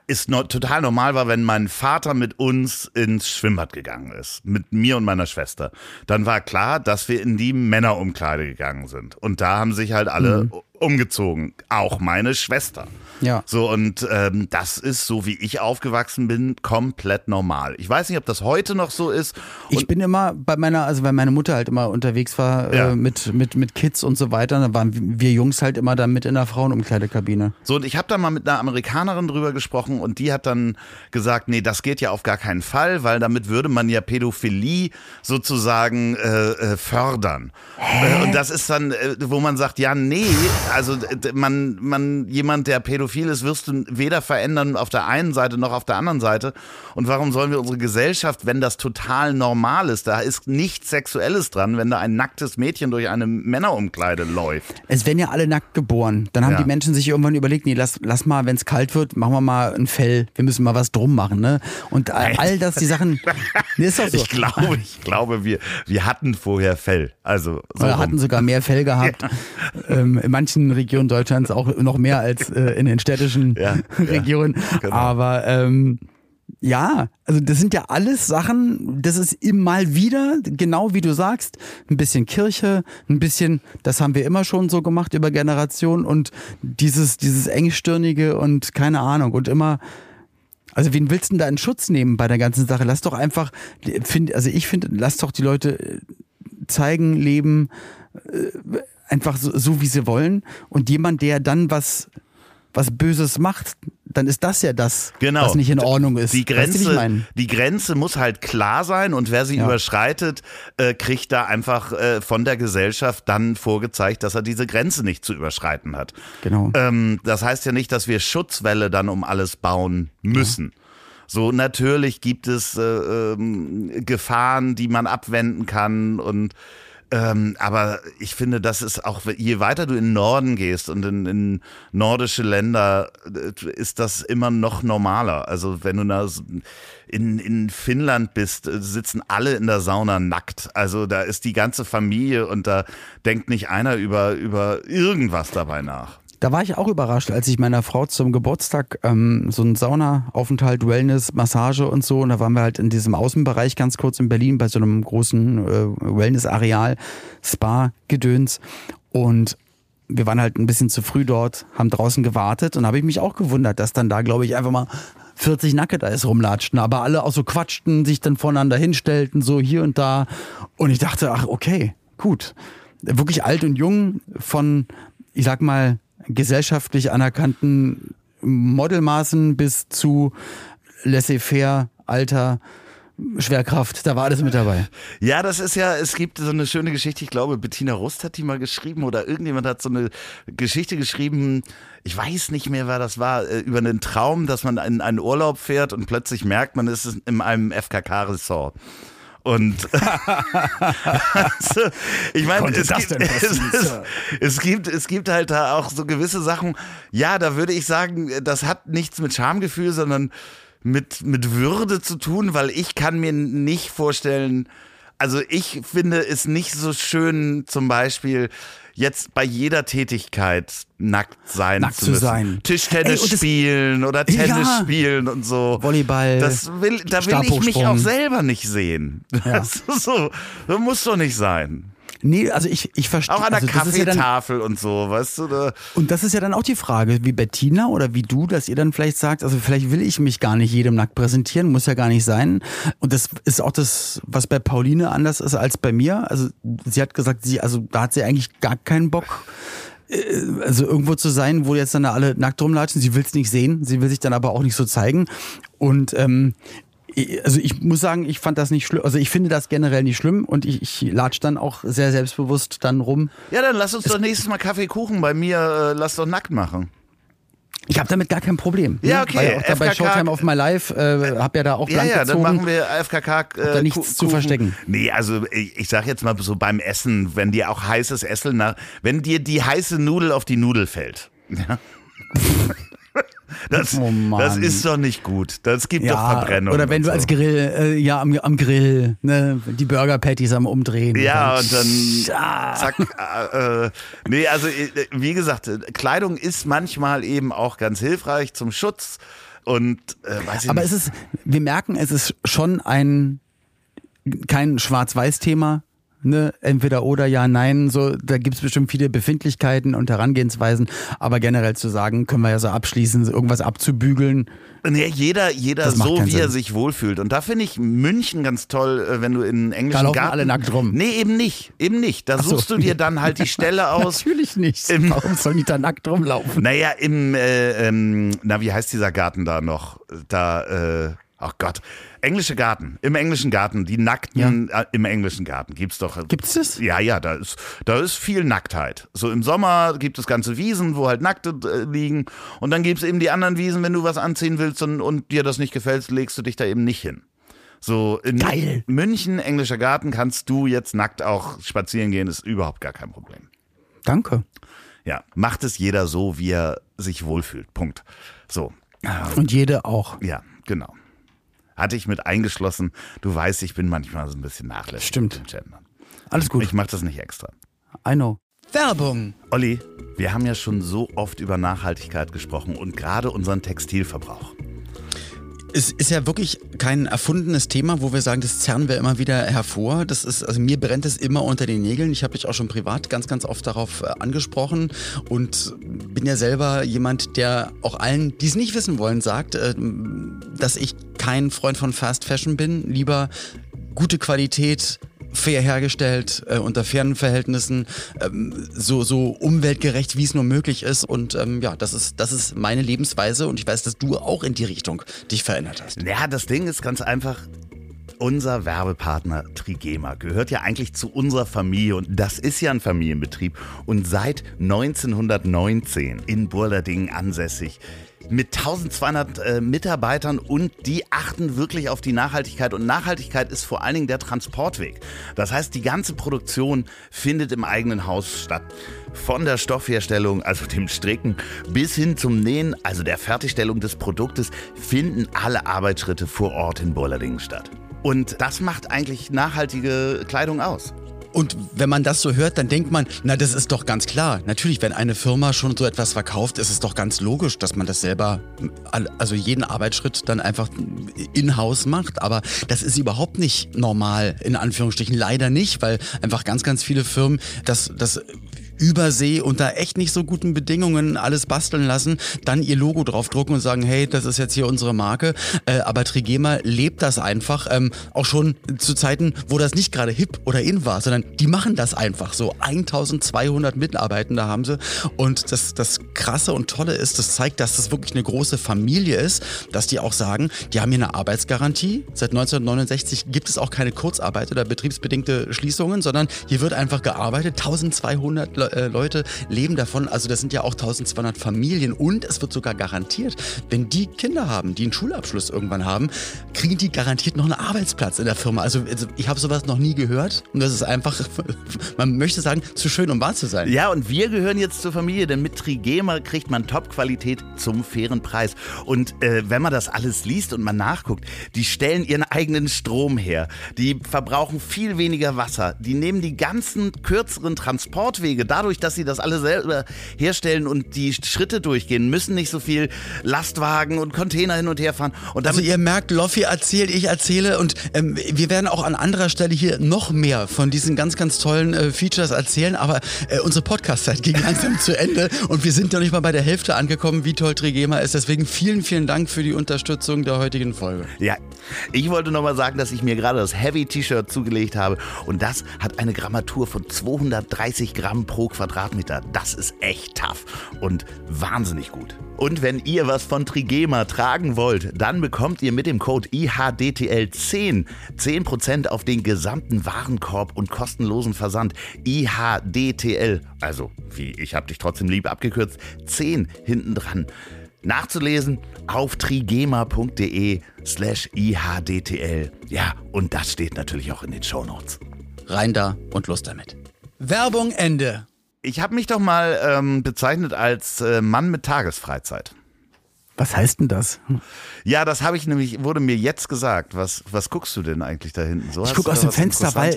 S1: es no, total normal war, wenn mein Vater mit uns ins Schwimmbad gegangen ist, mit mir und meiner Schwester. Dann war klar, dass wir in die Männerumkleide gegangen sind. Und da haben sich halt alle umgezogen, auch meine Schwester.
S2: Ja.
S1: So, und ähm, das ist, so wie ich aufgewachsen bin, komplett normal. Ich weiß nicht, ob das heute noch so ist.
S2: Ich bin immer bei meiner, also weil meine Mutter halt immer unterwegs war
S1: Ja.
S2: äh, mit, mit, mit Kids und so weiter, dann waren wir Jungs halt immer dann mit in der Frauenumkleidekabine.
S1: So, und ich habe da mal mit einer Amerikanerin drüber gesprochen und die hat dann gesagt, nee, das geht ja auf gar keinen Fall, weil damit würde man ja Pädophilie sozusagen äh, äh, fördern. Äh, und das ist dann, äh, wo man sagt, ja, nee, also man, man, jemand, der pädophil ist, wirst du weder verändern auf der einen Seite noch auf der anderen Seite. Und warum sollen wir unsere Gesellschaft, wenn das total normal ist, da ist nichts Sexuelles dran, wenn da ein nacktes Mädchen durch eine Männerumkleide läuft.
S2: Es werden ja alle nackt geboren. Dann haben
S1: Ja.
S2: die Menschen sich irgendwann überlegt, nee, lass, lass mal, wenn es kalt wird, machen wir mal ein Fell. Wir müssen mal was drum machen, ne? Und all, all das, die Sachen, nee, ist doch so.
S1: Ich glaube, ich glaube, wir, wir hatten vorher Fell. Also so
S2: hatten sogar mehr Fell gehabt. Ähm, in manchen Regionen Deutschlands auch noch mehr als äh, in den städtischen
S1: Ja, ja,
S2: Regionen.
S1: genau.
S2: Aber ähm, ja, also das sind ja alles Sachen, das ist immer mal wieder, genau wie du sagst, ein bisschen Kirche, ein bisschen, das haben wir immer schon so gemacht über Generationen und dieses, dieses engstirnige und keine Ahnung und immer, also wen willst du denn da in Schutz nehmen bei der ganzen Sache? Lass doch einfach, find, also ich finde, lass doch die Leute zeigen, leben, äh, einfach so, so wie sie wollen. Und jemand, der dann was, was Böses macht, dann ist das ja das,
S1: Genau.
S2: was nicht in Ordnung ist.
S1: Die
S2: Weißt du,
S1: Grenze,
S2: ich meine?
S1: die Grenze muss halt klar sein und wer sie
S2: Ja.
S1: überschreitet, äh, kriegt da einfach äh, von der Gesellschaft dann vorgezeigt, dass er diese Grenze nicht zu überschreiten hat.
S2: Genau.
S1: Ähm, das heißt ja nicht, dass wir Schutzwälle dann um alles bauen müssen. So natürlich gibt es äh, ähm, Gefahren, die man abwenden kann und ähm, aber ich finde, das ist auch, je weiter du in den Norden gehst und in, in nordische Länder, äh, ist das immer noch normaler. Also wenn du da in, in Finnland bist, äh, sitzen alle in der Sauna nackt. Also da ist die ganze Familie und da denkt nicht einer über, über irgendwas dabei nach.
S2: Da war ich auch überrascht, als ich meiner Frau zum Geburtstag ähm, so einen Saunaaufenthalt, Wellness, Massage und so. Und da waren wir halt in diesem Außenbereich ganz kurz in Berlin bei so einem großen äh, Wellness-Areal, Spa-Gedöns. Und wir waren halt ein bisschen zu früh dort, haben draußen gewartet und habe ich mich auch gewundert, dass dann da, glaube ich, einfach mal 40 Nacke da ist rumlatschten, aber alle auch so quatschten, sich dann voneinander hinstellten, so hier und da. Und ich dachte, ach, okay, gut. Wirklich alt und jung von, ich sag mal, gesellschaftlich anerkannten Modelmaßen bis zu laissez-faire, Alter, Schwerkraft, da war alles mit dabei.
S1: Ja, das ist ja, es gibt so eine schöne Geschichte, ich glaube, Bettina Rust hat die mal geschrieben oder irgendjemand hat so eine Geschichte geschrieben, ich weiß nicht mehr, wer das war, äh, über einen Traum, dass man in einen Urlaub fährt und plötzlich merkt, man ist in einem FKK-Ressort. Und also, ich meine, es, es, es gibt es gibt halt da auch so gewisse Sachen. Ja, da würde ich sagen, das hat nichts mit Schamgefühl, sondern mit mit Würde zu tun, weil ich kann mir nicht vorstellen. Also ich finde es nicht so schön, zum Beispiel jetzt bei jeder Tätigkeit nackt sein
S2: Nackt
S1: zu
S2: zu
S1: müssen.
S2: sein.
S1: Tischtennis
S2: Ey,
S1: spielen oder Tennis
S2: Ja.
S1: spielen und so.
S2: Volleyball,
S1: Das will, da will ich mich auch selber nicht sehen. Das ist so, das muss doch nicht sein.
S2: Nee, also ich, ich verstehe.
S1: Auch an der
S2: also ist ja dann,
S1: Kaffeetafel und so, weißt du? Da,
S2: Und das ist ja dann auch die Frage, wie Bettina oder wie du, dass ihr dann vielleicht sagt, also vielleicht will ich mich gar nicht jedem nackt präsentieren, muss ja gar nicht sein. Und das ist auch das, was bei Pauline anders ist als bei mir. Also sie hat gesagt, sie, also da hat sie eigentlich gar keinen Bock. äh, Also irgendwo zu sein, wo jetzt dann da alle nackt rumlatschen. Sie will es nicht sehen, sie will sich dann aber auch nicht so zeigen. Und ähm, also ich muss sagen, ich fand das nicht schlimm. Also ich finde das generell nicht schlimm und ich, ich latsch dann auch sehr selbstbewusst dann rum.
S1: ja, dann lass uns doch nächstes Mal Kaffeekuchen bei mir, äh, lass doch nackt machen.
S2: Ich habe damit gar kein Problem.
S1: Ja,
S2: ne?
S1: okay,
S2: Weil auch da bei
S1: FKK
S2: Showtime of My Life äh, hab ja da auch
S1: Ja, ja, dann machen wir FKK. Äh,
S2: da nichts
S1: Ku-
S2: zu
S1: Kuchen.
S2: verstecken.
S1: Nee, also ich, ich sag jetzt mal so beim Essen, wenn dir auch heißes Essen nach, wenn dir die heiße Nudel auf die Nudel fällt. Ja. Das,
S2: Oh
S1: das ist doch nicht gut. Das gibt doch
S2: ja,
S1: Verbrennung.
S2: oder wenn
S1: und
S2: du
S1: so.
S2: als Grill, äh, ja, am, am Grill, ne, die Burger Patties am Umdrehen.
S1: Ja, und dann
S2: Ah.
S1: zack. Äh, äh, nee, also äh, wie gesagt, äh, Kleidung ist manchmal eben auch ganz hilfreich zum Schutz. Und äh, weiß ich
S2: Aber
S1: nicht.
S2: es ist, wir merken, es ist schon ein, kein Schwarz-Weiß-Thema. Ne, entweder oder ja, nein, so, da gibt's bestimmt viele Befindlichkeiten und Herangehensweisen, aber generell zu sagen, können wir ja so abschließen, irgendwas abzubügeln.
S1: Nee, jeder, jeder so, wie er
S2: Sinn.
S1: sich wohlfühlt. Und da finde ich München ganz toll, äh, wenn du in englischen
S2: Da
S1: Garten...
S2: alle nackt rum.
S1: Nee, eben nicht. Eben nicht. Da
S2: so.
S1: suchst du dir dann halt die Stelle aus.
S2: Natürlich nicht.
S1: Im-
S2: Warum sollen die da nackt rumlaufen?
S1: Naja, im, äh, ähm, na, wie heißt dieser Garten da noch? Da, äh, Ach Gott. Englische Garten. Im englischen Garten. Die Nackten äh, im englischen Garten. Gibt's doch.
S2: Gibt's das?
S1: Ja, ja, da ist, da ist viel Nacktheit. So im Sommer gibt es ganze Wiesen, wo halt Nackte äh, liegen. Und dann gibt's eben die anderen Wiesen, wenn du was anziehen willst und, und dir das nicht gefällt, legst du dich da eben nicht hin. So in
S2: Geil.
S1: München, englischer Garten, kannst du jetzt nackt auch spazieren gehen, ist überhaupt gar kein Problem.
S2: Danke.
S1: Ja, macht es jeder so, wie er sich wohlfühlt. Punkt. So,
S2: Und jede auch.
S1: ja, genau. Hatte ich mit eingeschlossen. Du weißt, ich bin manchmal so ein bisschen nachlässig.
S2: Stimmt.
S1: mit dem Gendern.
S2: Alles gut.
S1: Ich mache das nicht extra.
S2: I know. Werbung.
S1: Olli, wir haben ja schon so oft über Nachhaltigkeit gesprochen und gerade unseren Textilverbrauch.
S2: Es ist ja wirklich kein erfundenes Thema, wo wir sagen, das zerren wir immer wieder hervor. Das ist, also mir brennt es immer unter den Nägeln. Ich habe dich auch schon privat ganz, ganz oft darauf äh, angesprochen und bin ja selber jemand, der auch allen, die es nicht wissen wollen, sagt, äh, dass ich kein Freund von Fast Fashion bin. Lieber gute Qualität, fair hergestellt, äh, unter fairen Verhältnissen, ähm, so, so umweltgerecht, wie es nur möglich ist. Und ähm, ja, das ist, das ist meine Lebensweise und ich weiß, dass du auch in die Richtung dich verändert hast.
S1: Ja, das Ding ist ganz einfach. Unser Werbepartner Trigema gehört ja eigentlich zu unserer Familie und das ist ja ein Familienbetrieb und seit 1919 in Burladingen ansässig. Mit 1200 äh, Mitarbeitern und die achten wirklich auf die Nachhaltigkeit. Und Nachhaltigkeit ist vor allen Dingen der Transportweg. Das heißt, die ganze Produktion findet im eigenen Haus statt. Von der Stoffherstellung, also dem Stricken, bis hin zum Nähen, also der Fertigstellung des Produktes, finden alle Arbeitsschritte vor Ort in Burladingen statt. Und das macht eigentlich nachhaltige Kleidung aus.
S2: Und wenn man das so hört, dann denkt man, na, das ist doch ganz klar. Natürlich, wenn eine Firma schon so etwas verkauft, ist es doch ganz logisch, dass man das selber, also jeden Arbeitsschritt dann einfach in-house macht. Aber das ist überhaupt nicht normal, in Anführungsstrichen. Leider nicht, weil einfach ganz, ganz viele Firmen das, das Übersee unter echt nicht so guten Bedingungen alles basteln lassen, dann ihr Logo draufdrucken und sagen, hey, das ist jetzt hier unsere Marke. Äh, aber Trigema lebt das einfach, ähm, auch schon zu Zeiten, wo das nicht gerade hip oder in war, sondern die machen das einfach so. 1200 Mitarbeitende haben sie und das, das Krasse und Tolle ist, das zeigt, dass das wirklich eine große Familie ist, dass die auch sagen, die haben hier eine Arbeitsgarantie. Seit 1969 gibt es auch keine Kurzarbeit oder betriebsbedingte Schließungen, sondern hier wird einfach gearbeitet. 1200 Äh, Leute leben davon. Also das sind ja auch 1200 Familien und es wird sogar garantiert, wenn die Kinder haben, die einen Schulabschluss irgendwann haben, kriegen die garantiert noch einen Arbeitsplatz in der Firma. Also, also ich habe sowas noch nie gehört und das ist einfach, man möchte sagen, zu schön, um wahr zu sein.
S1: Ja, und wir gehören jetzt zur Familie, denn mit Trigema kriegt man Top-Qualität zum fairen Preis. Und äh, wenn man das alles liest und man nachguckt, die stellen ihren eigenen Strom her. Die verbrauchen viel weniger Wasser. Die nehmen die ganzen kürzeren Transportwege. Dadurch, dass sie das alle selber herstellen und die Schritte durchgehen, müssen nicht so viel Lastwagen und Container hin und her fahren. Und
S2: Also ihr merkt, Loffi erzählt, ich erzähle und ähm, wir werden auch an anderer Stelle hier noch mehr von diesen ganz, ganz tollen äh, Features erzählen, aber äh, unsere Podcast-Zeit ging langsam zu Ende und wir sind noch nicht mal bei der Hälfte angekommen, wie toll Trigema ist. Deswegen vielen, vielen Dank für die Unterstützung der heutigen Folge.
S1: Ja, ich wollte nochmal sagen, dass ich mir gerade das Heavy-T-Shirt zugelegt habe und das hat eine Grammatur von 230 Gramm pro Quadratmeter. Das ist echt tough und wahnsinnig gut. Und wenn ihr was von Trigema tragen wollt, dann bekommt ihr mit dem Code IHDTL10 10% auf den gesamten Warenkorb und kostenlosen Versand. IHDTL, also wie ich hab dich trotzdem lieb abgekürzt, 10 hinten dran. Nachzulesen auf trigema.de slash IHDTL. Ja, und das steht natürlich auch in den Shownotes.
S2: Rein da und los damit. Werbung Ende.
S1: Ich habe mich doch mal ähm, bezeichnet als äh, Mann mit Tagesfreizeit.
S2: Was heißt denn das?
S1: Ja, das habe ich nämlich, wurde mir jetzt gesagt. Was, was guckst du denn eigentlich da hinten? So
S3: Ich gucke aus dem Fenster, weil.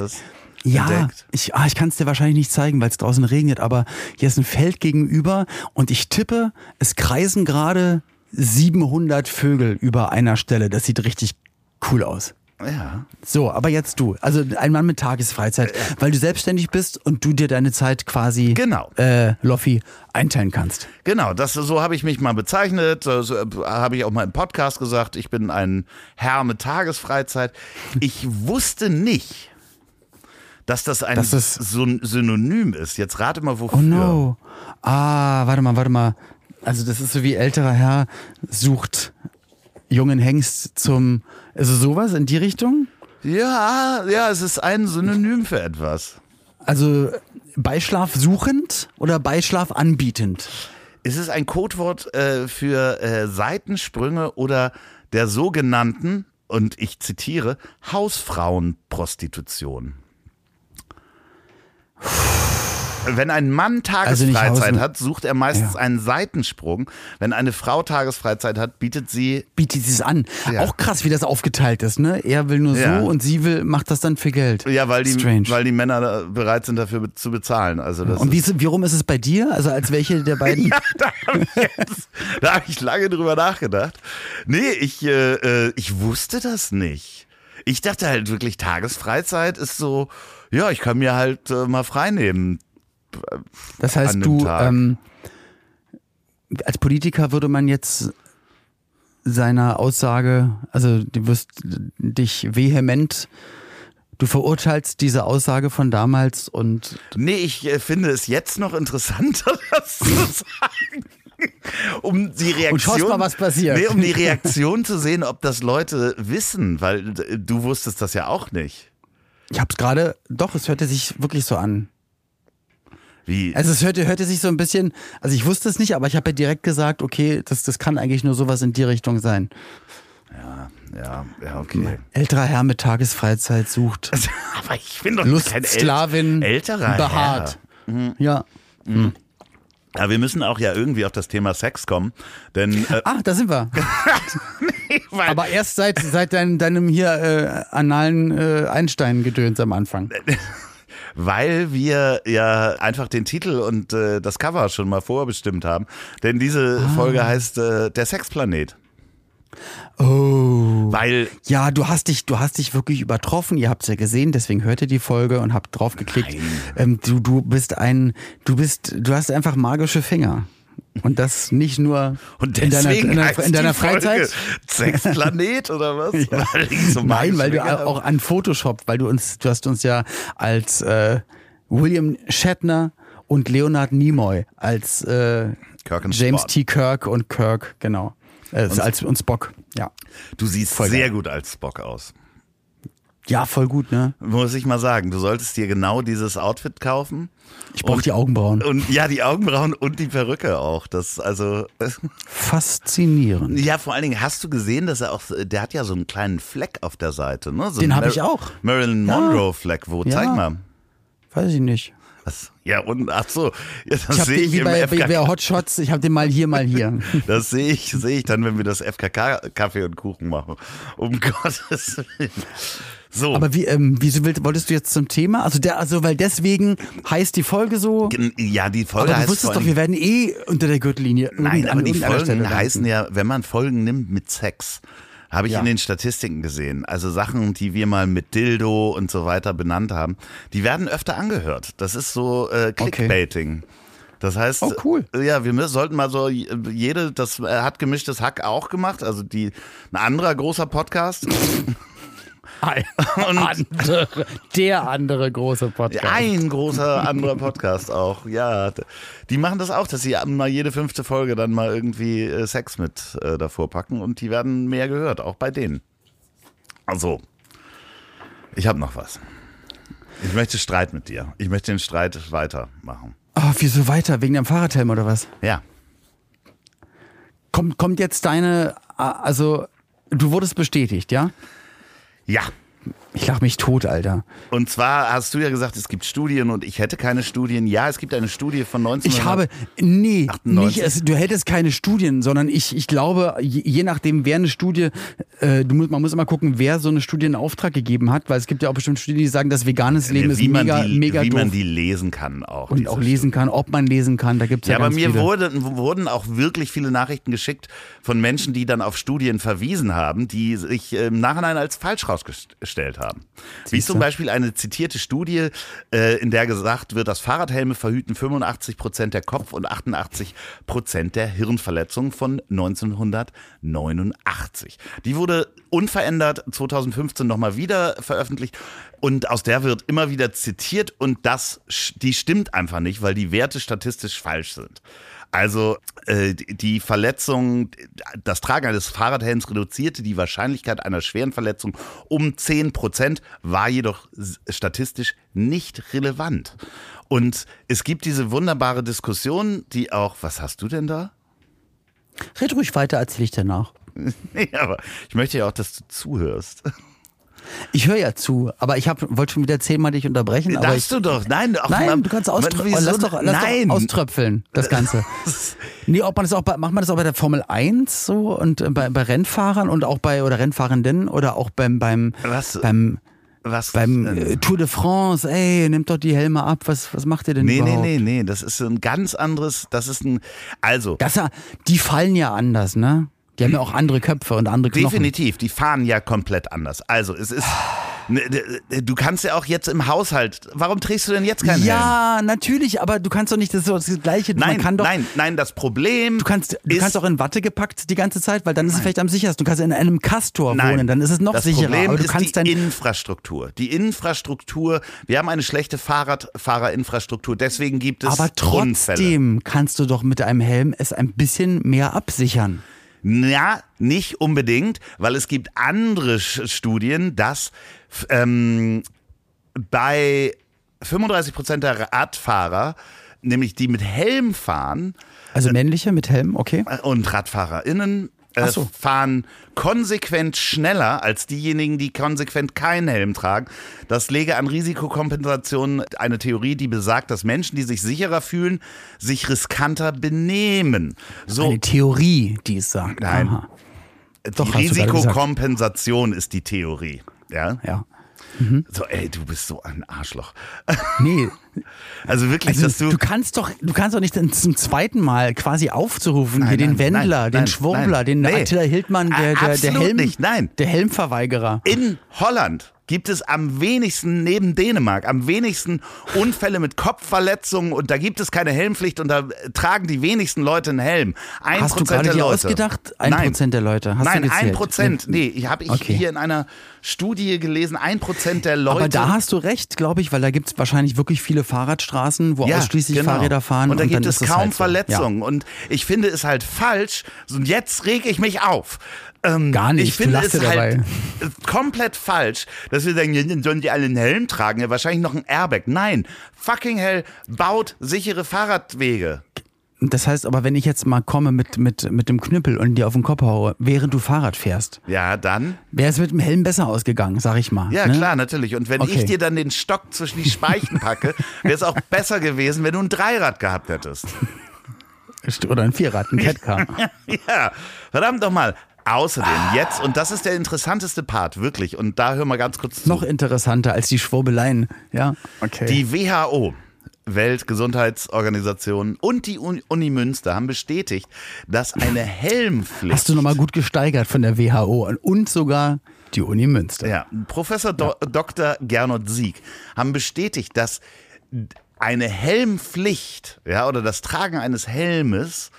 S3: Ja,
S1: entdeckt?
S3: ich, ah, ich kann es dir wahrscheinlich nicht zeigen, weil es draußen regnet, aber hier ist ein Feld gegenüber und ich tippe, es kreisen gerade 700 Vögel über einer Stelle. Das sieht richtig cool aus.
S1: Ja.
S3: So, aber jetzt du. Also ein Mann mit Tagesfreizeit, weil du selbstständig bist und du dir deine Zeit quasi,
S1: Genau.
S3: äh, Loffi, einteilen kannst.
S1: Genau, das, so habe ich mich mal bezeichnet. So äh, habe ich auch mal im Podcast gesagt. Ich bin ein Herr mit Tagesfreizeit. Ich wusste nicht, dass das ein
S3: Das ist-
S1: so ein Synonym ist. Jetzt rate mal, wofür.
S3: Oh no. Ah, warte mal, warte mal. Also das ist so wie älterer Herr sucht
S2: jungen Hengst zum, also sowas in die Richtung?
S1: Ja, ja, es ist ein Synonym für etwas.
S2: Also Beischlaf suchend oder Beischlaf anbietend?
S1: Es ist ein Codewort äh, für äh, Seitensprünge oder der sogenannten, und ich zitiere, Hausfrauenprostitution. Wenn ein Mann
S2: Also
S1: Tagesfreizeit
S2: Haus-
S1: hat, sucht er meistens
S2: Ja.
S1: einen Seitensprung. Wenn eine Frau Tagesfreizeit hat, bietet sie
S2: Bietet sie es an.
S1: Ja.
S2: Auch krass, wie das aufgeteilt ist, ne? Er will nur
S1: Ja.
S2: so und sie will, macht das dann für Geld.
S1: ja, weil die,
S2: Strange.
S1: weil die Männer bereit sind, dafür zu bezahlen. Also das
S2: und wie,
S1: ist,
S2: wie rum ist es bei dir? Also als welche der beiden?
S1: ja, da habe ich, hab ich lange drüber nachgedacht. Nee, ich, äh, äh, ich wusste das nicht. Ich dachte halt wirklich, Tagesfreizeit ist so, ja, ich kann mir halt äh, mal frei nehmen.
S2: Das heißt, du ähm, als Politiker würde man jetzt seiner Aussage, also du wirst dich vehement, du verurteilst diese Aussage von damals und
S1: Nee, ich äh, finde es jetzt noch interessanter, das zu sagen. Um die Reaktion.
S2: Mal, was passiert.
S1: Nee, um die Reaktion zu sehen, ob das Leute wissen, weil du wusstest das ja auch nicht.
S2: ich hab's gerade, doch, es hörte sich wirklich so an.
S1: Wie?
S2: Also es hörte, hörte sich so ein bisschen, also ich wusste es nicht, aber ich habe ja direkt gesagt, okay, das, das kann eigentlich nur sowas in die Richtung sein.
S1: ja, ja, okay.
S2: Älterer Herr mit Tagesfreizeit sucht
S1: Aber ich bin doch kein äl
S2: Lustsklavin
S1: älterer
S2: behaart. Ja.
S1: Herr. Ja, wir müssen auch ja irgendwie auf das Thema Sex kommen, denn äh,
S2: Ah, da sind wir.
S1: weil,
S2: Aber erst seit, seit dein, deinem hier äh, analen äh, Einstein-Gedöns am Anfang.
S1: weil wir ja einfach den Titel und äh, das Cover schon mal vorbestimmt haben, denn diese
S2: Ah.
S1: Folge heißt äh, der Sexplanet,
S2: Oh.
S1: weil
S2: Ja, du hast dich, du hast dich wirklich übertroffen. Ihr habt's ja gesehen, deswegen hört ihr die Folge und habt draufgeklickt. Ähm, du, du bist ein, du bist, du hast einfach magische Finger. Und das nicht nur
S1: und
S2: in deiner, in deiner, in deiner Freizeit.
S1: Sexplanet oder was? Weil ich so
S2: Nein, weil du auch an Photoshop, weil du uns, du hast uns ja als äh, William Shatner und Leonard Nimoy als äh,
S1: und
S2: James. T. Kirk und Kirk, genau. Äh, als und Spock, ja.
S1: Du siehst
S2: Voll
S1: sehr
S2: geil.
S1: gut als Spock aus.
S2: Ja, voll gut, ne?
S1: Muss ich mal sagen. Du solltest dir genau dieses Outfit kaufen.
S2: Ich brauche die Augenbrauen.
S1: Und ja, die Augenbrauen und die Perücke auch. Das also
S2: Faszinierend.
S1: ja, vor allen Dingen hast du gesehen, dass er auch der hat ja so einen kleinen Fleck auf der Seite, ne? So
S2: Den
S1: einen
S2: hab ich auch.
S1: Marilyn. Monroe Fleck, wo? Zeig
S2: Ja.
S1: mal.
S2: Weiß ich nicht.
S1: Was? Ja, und ach so, ja, das
S2: Ich habe
S1: sehe
S2: den
S1: ich
S2: wie bei, bei, bei
S1: FKK.
S2: Hotshots, ich habe den mal hier, mal hier.
S1: Das sehe ich, sehe ich dann, wenn wir das FKK Kaffee und Kuchen machen. Um Gottes Willen. So.
S2: Aber wie, ähm, wieso willst, wolltest du jetzt zum Thema? Also der, also weil deswegen heißt die Folge so.
S1: ja, die Folge
S2: Aber du
S1: heißt
S2: wusstest
S1: vor
S2: doch, wir werden eh unter der Gürtellinie.
S1: Nein, aber die Folgen
S2: Stelle
S1: heißen ja, wenn man Folgen nimmt mit Sex, habe ich
S2: Ja.
S1: in den Statistiken gesehen. Also Sachen, die wir mal mit Dildo und so weiter benannt haben, die werden öfter angehört. Das ist so äh, Clickbaiting. Das heißt,
S2: Oh, cool.
S1: ja, wir müssen, sollten mal so äh, jede, das äh, hat gemischtes Hack auch gemacht, also die ein anderer großer Podcast.
S2: Ein andere, der andere große Podcast.
S1: Ein großer anderer Podcast auch, ja. Die machen das auch, dass sie mal jede fünfte Folge dann mal irgendwie äh, Sex mit äh, davor packen und die werden mehr gehört, auch bei denen. Also, ich habe noch was. Ich möchte Streit mit dir. Ich möchte den Streit weitermachen.
S2: Ah, wieso weiter? Wegen dem Fahrradhelm oder was?
S1: Ja.
S2: Kommt, kommt jetzt deine, also du wurdest bestätigt, ja?
S1: Ja.
S2: Ich lach mich tot, Alter.
S1: Und zwar hast du ja gesagt, es gibt Studien und ich hätte keine Studien. Ja, es gibt eine Studie von 19.
S2: Ich habe, nee,
S1: 98?
S2: nicht, es, du hättest keine Studien, sondern ich, ich glaube, je, je nachdem, wer eine Studie, äh, du, man muss immer gucken, wer so eine Studie in Auftrag gegeben hat, weil es gibt ja auch bestimmt Studien, die sagen, dass veganes Leben ist
S1: wie man
S2: mega,
S1: die,
S2: mega
S1: wie
S2: doof.
S1: man die lesen kann auch.
S2: und auch lesen kann, ob man lesen kann, da gibt's ja,
S1: Ja, aber mir wurde, wurden auch wirklich viele Nachrichten geschickt von Menschen, die dann auf Studien verwiesen haben, die sich im Nachhinein als falsch rausgestellt haben. Wie
S2: Siehste?
S1: zum Beispiel eine zitierte Studie, äh, in der gesagt wird, dass Fahrradhelme verhüten 85 Prozent der Kopf- und 88 Prozent der Hirnverletzungen von 1989. Die wurde wurde unverändert 2015 nochmal wieder veröffentlicht und aus der wird immer wieder zitiert und das, die stimmt einfach nicht, weil die Werte statistisch falsch sind. Also äh, die Verletzung, das Tragen eines Fahrradhelms reduzierte die Wahrscheinlichkeit einer schweren Verletzung um 10 Prozent, war jedoch statistisch nicht relevant. Und es gibt diese wunderbare Diskussion, die auch, was hast du denn da?
S2: Red ruhig weiter, erzähle ich danach.
S1: nee, aber ich möchte ja auch, dass du zuhörst.
S2: Ich höre ja zu, aber ich wollte schon wieder zehnmal dich unterbrechen. Aber
S1: Darfst
S2: ich,
S1: du doch, nein, auch
S2: nein,
S1: mal,
S2: du kannst auströpfeln. Lass, doch, lass
S1: nein.
S2: doch auströpfeln, das Ganze. nee, ob man das auch bei, macht man das auch bei der Formel 1 so und äh, bei, bei Rennfahrern und auch bei oder Rennfahrenden oder auch beim beim
S1: Was?
S2: beim
S1: Was?
S2: beim äh, Tour de France, ey, nehmt doch die Helme ab, was, was macht ihr denn
S1: nee,
S2: überhaupt?
S1: nee, nee, nee, das ist ein ganz anderes, das ist ein, also.
S2: Das, die fallen ja anders, ne? Die haben ja auch andere Köpfe und andere Knochen.
S1: Definitiv, die fahren ja komplett anders. Also es ist, ne, du kannst ja auch jetzt im Haushalt, warum trägst du denn jetzt keinen Helm?
S2: Ja, natürlich, aber du kannst doch nicht das, ist das Gleiche.
S1: Nein,
S2: doch,
S1: nein, nein, das Problem
S2: Du kannst, du
S1: ist,
S2: kannst auch in Watte gepackt die ganze Zeit, weil dann ist es vielleicht am sichersten. Du kannst in einem Castor
S1: Nein,
S2: wohnen, dann ist es noch
S1: das
S2: sicherer.
S1: Problem
S2: aber du
S1: ist
S2: kannst
S1: die Infrastruktur. Die Infrastruktur, wir haben eine schlechte Fahrradfahrerinfrastruktur, deswegen gibt es
S2: aber
S1: Unfälle.
S2: trotzdem kannst du doch mit einem Helm es ein bisschen mehr absichern.
S1: Ja, nicht unbedingt, weil es gibt andere Studien, dass ähm, bei 35 Prozent der Radfahrer, nämlich die mit Helm fahren
S2: Also männliche mit Helm, okay.
S1: und RadfahrerInnen, äh,
S2: so.
S1: fahren konsequent schneller als diejenigen, die konsequent keinen Helm tragen. Das lege an Risikokompensation eine Theorie, die besagt, dass Menschen, die sich sicherer fühlen, sich riskanter benehmen. So,
S2: Eine Theorie, die es sagt.
S1: Nein.
S2: Aha.
S1: die
S2: Doch, gesagt.
S1: Risikokompensation ist die Theorie. Ja?
S2: Ja.
S1: So, ey, du bist so ein Arschloch.
S2: Nee,
S1: Also wirklich,
S2: also
S1: dass du.
S2: du kannst doch, du kannst doch nicht zum zweiten Mal quasi aufzurufen,
S1: Nein,
S2: hier den
S1: nein,
S2: Wendler,
S1: nein,
S2: den Schwurbler, den
S1: Nee.
S2: Attila Hildmann, der, der, der Helm,
S1: nicht, nein.
S2: der Helmverweigerer.
S1: In Holland gibt es am wenigsten neben Dänemark am wenigsten Unfälle mit Kopfverletzungen und da gibt es keine Helmpflicht und da äh, tragen die wenigsten Leute einen Helm. Ein
S2: Hast du
S1: Prozent
S2: gerade
S1: der
S2: dir
S1: Leute.
S2: ausgedacht? Ein
S1: Nein.
S2: Prozent der Leute. Hast
S1: Nein,
S2: du
S1: ein Prozent. Nee, ich habe ich
S2: Okay.
S1: hier in einer Studie gelesen, ein Prozent der Leute.
S2: Aber da hast du recht, glaube ich, weil da gibt es wahrscheinlich wirklich viele Fahrradstraßen, wo ausschließlich
S1: genau.
S2: Fahrräder fahren.
S1: Und da gibt es kaum
S2: halt so.
S1: Verletzungen. Und ich finde es halt falsch. Und jetzt reg ich mich auf. Ähm,
S2: Gar nicht,
S1: Ich finde es halt
S2: dabei.
S1: komplett falsch, dass wir sagen, ja, dann sollen die alle einen Helm tragen. Ja, wahrscheinlich noch ein Airbag. Nein, fucking hell, baut sichere Fahrradwege.
S2: Das heißt aber, wenn ich jetzt mal komme mit, mit, mit dem Knüppel und dir auf den Kopf haue, während du Fahrrad fährst,
S1: Ja, dann.
S2: wäre es mit dem Helm besser ausgegangen, sag ich mal.
S1: Ja,
S2: ne?
S1: klar, natürlich. Und wenn
S2: Okay.
S1: ich dir dann den Stock zwischen die Speichen packe, wäre es auch besser gewesen, wenn du ein Dreirad gehabt hättest.
S2: Oder ein Vierrad, ein Catcar.
S1: Ja, verdammt nochmal. Außerdem jetzt, und das ist der interessanteste Part, wirklich, und da hör mal ganz kurz zu.
S2: Noch interessanter als die Schwurbeleien. Ja, okay.
S1: Die WHO, Weltgesundheitsorganisation und die Uni Münster haben bestätigt, dass eine Helmpflicht.
S2: Hast du nochmal gut gesteigert von der WHO und sogar die Uni Münster.
S1: Ja, Professor Do Dr. Gernot Sieg haben bestätigt, dass eine Helmpflicht, ja, oder das Tragen eines Helmes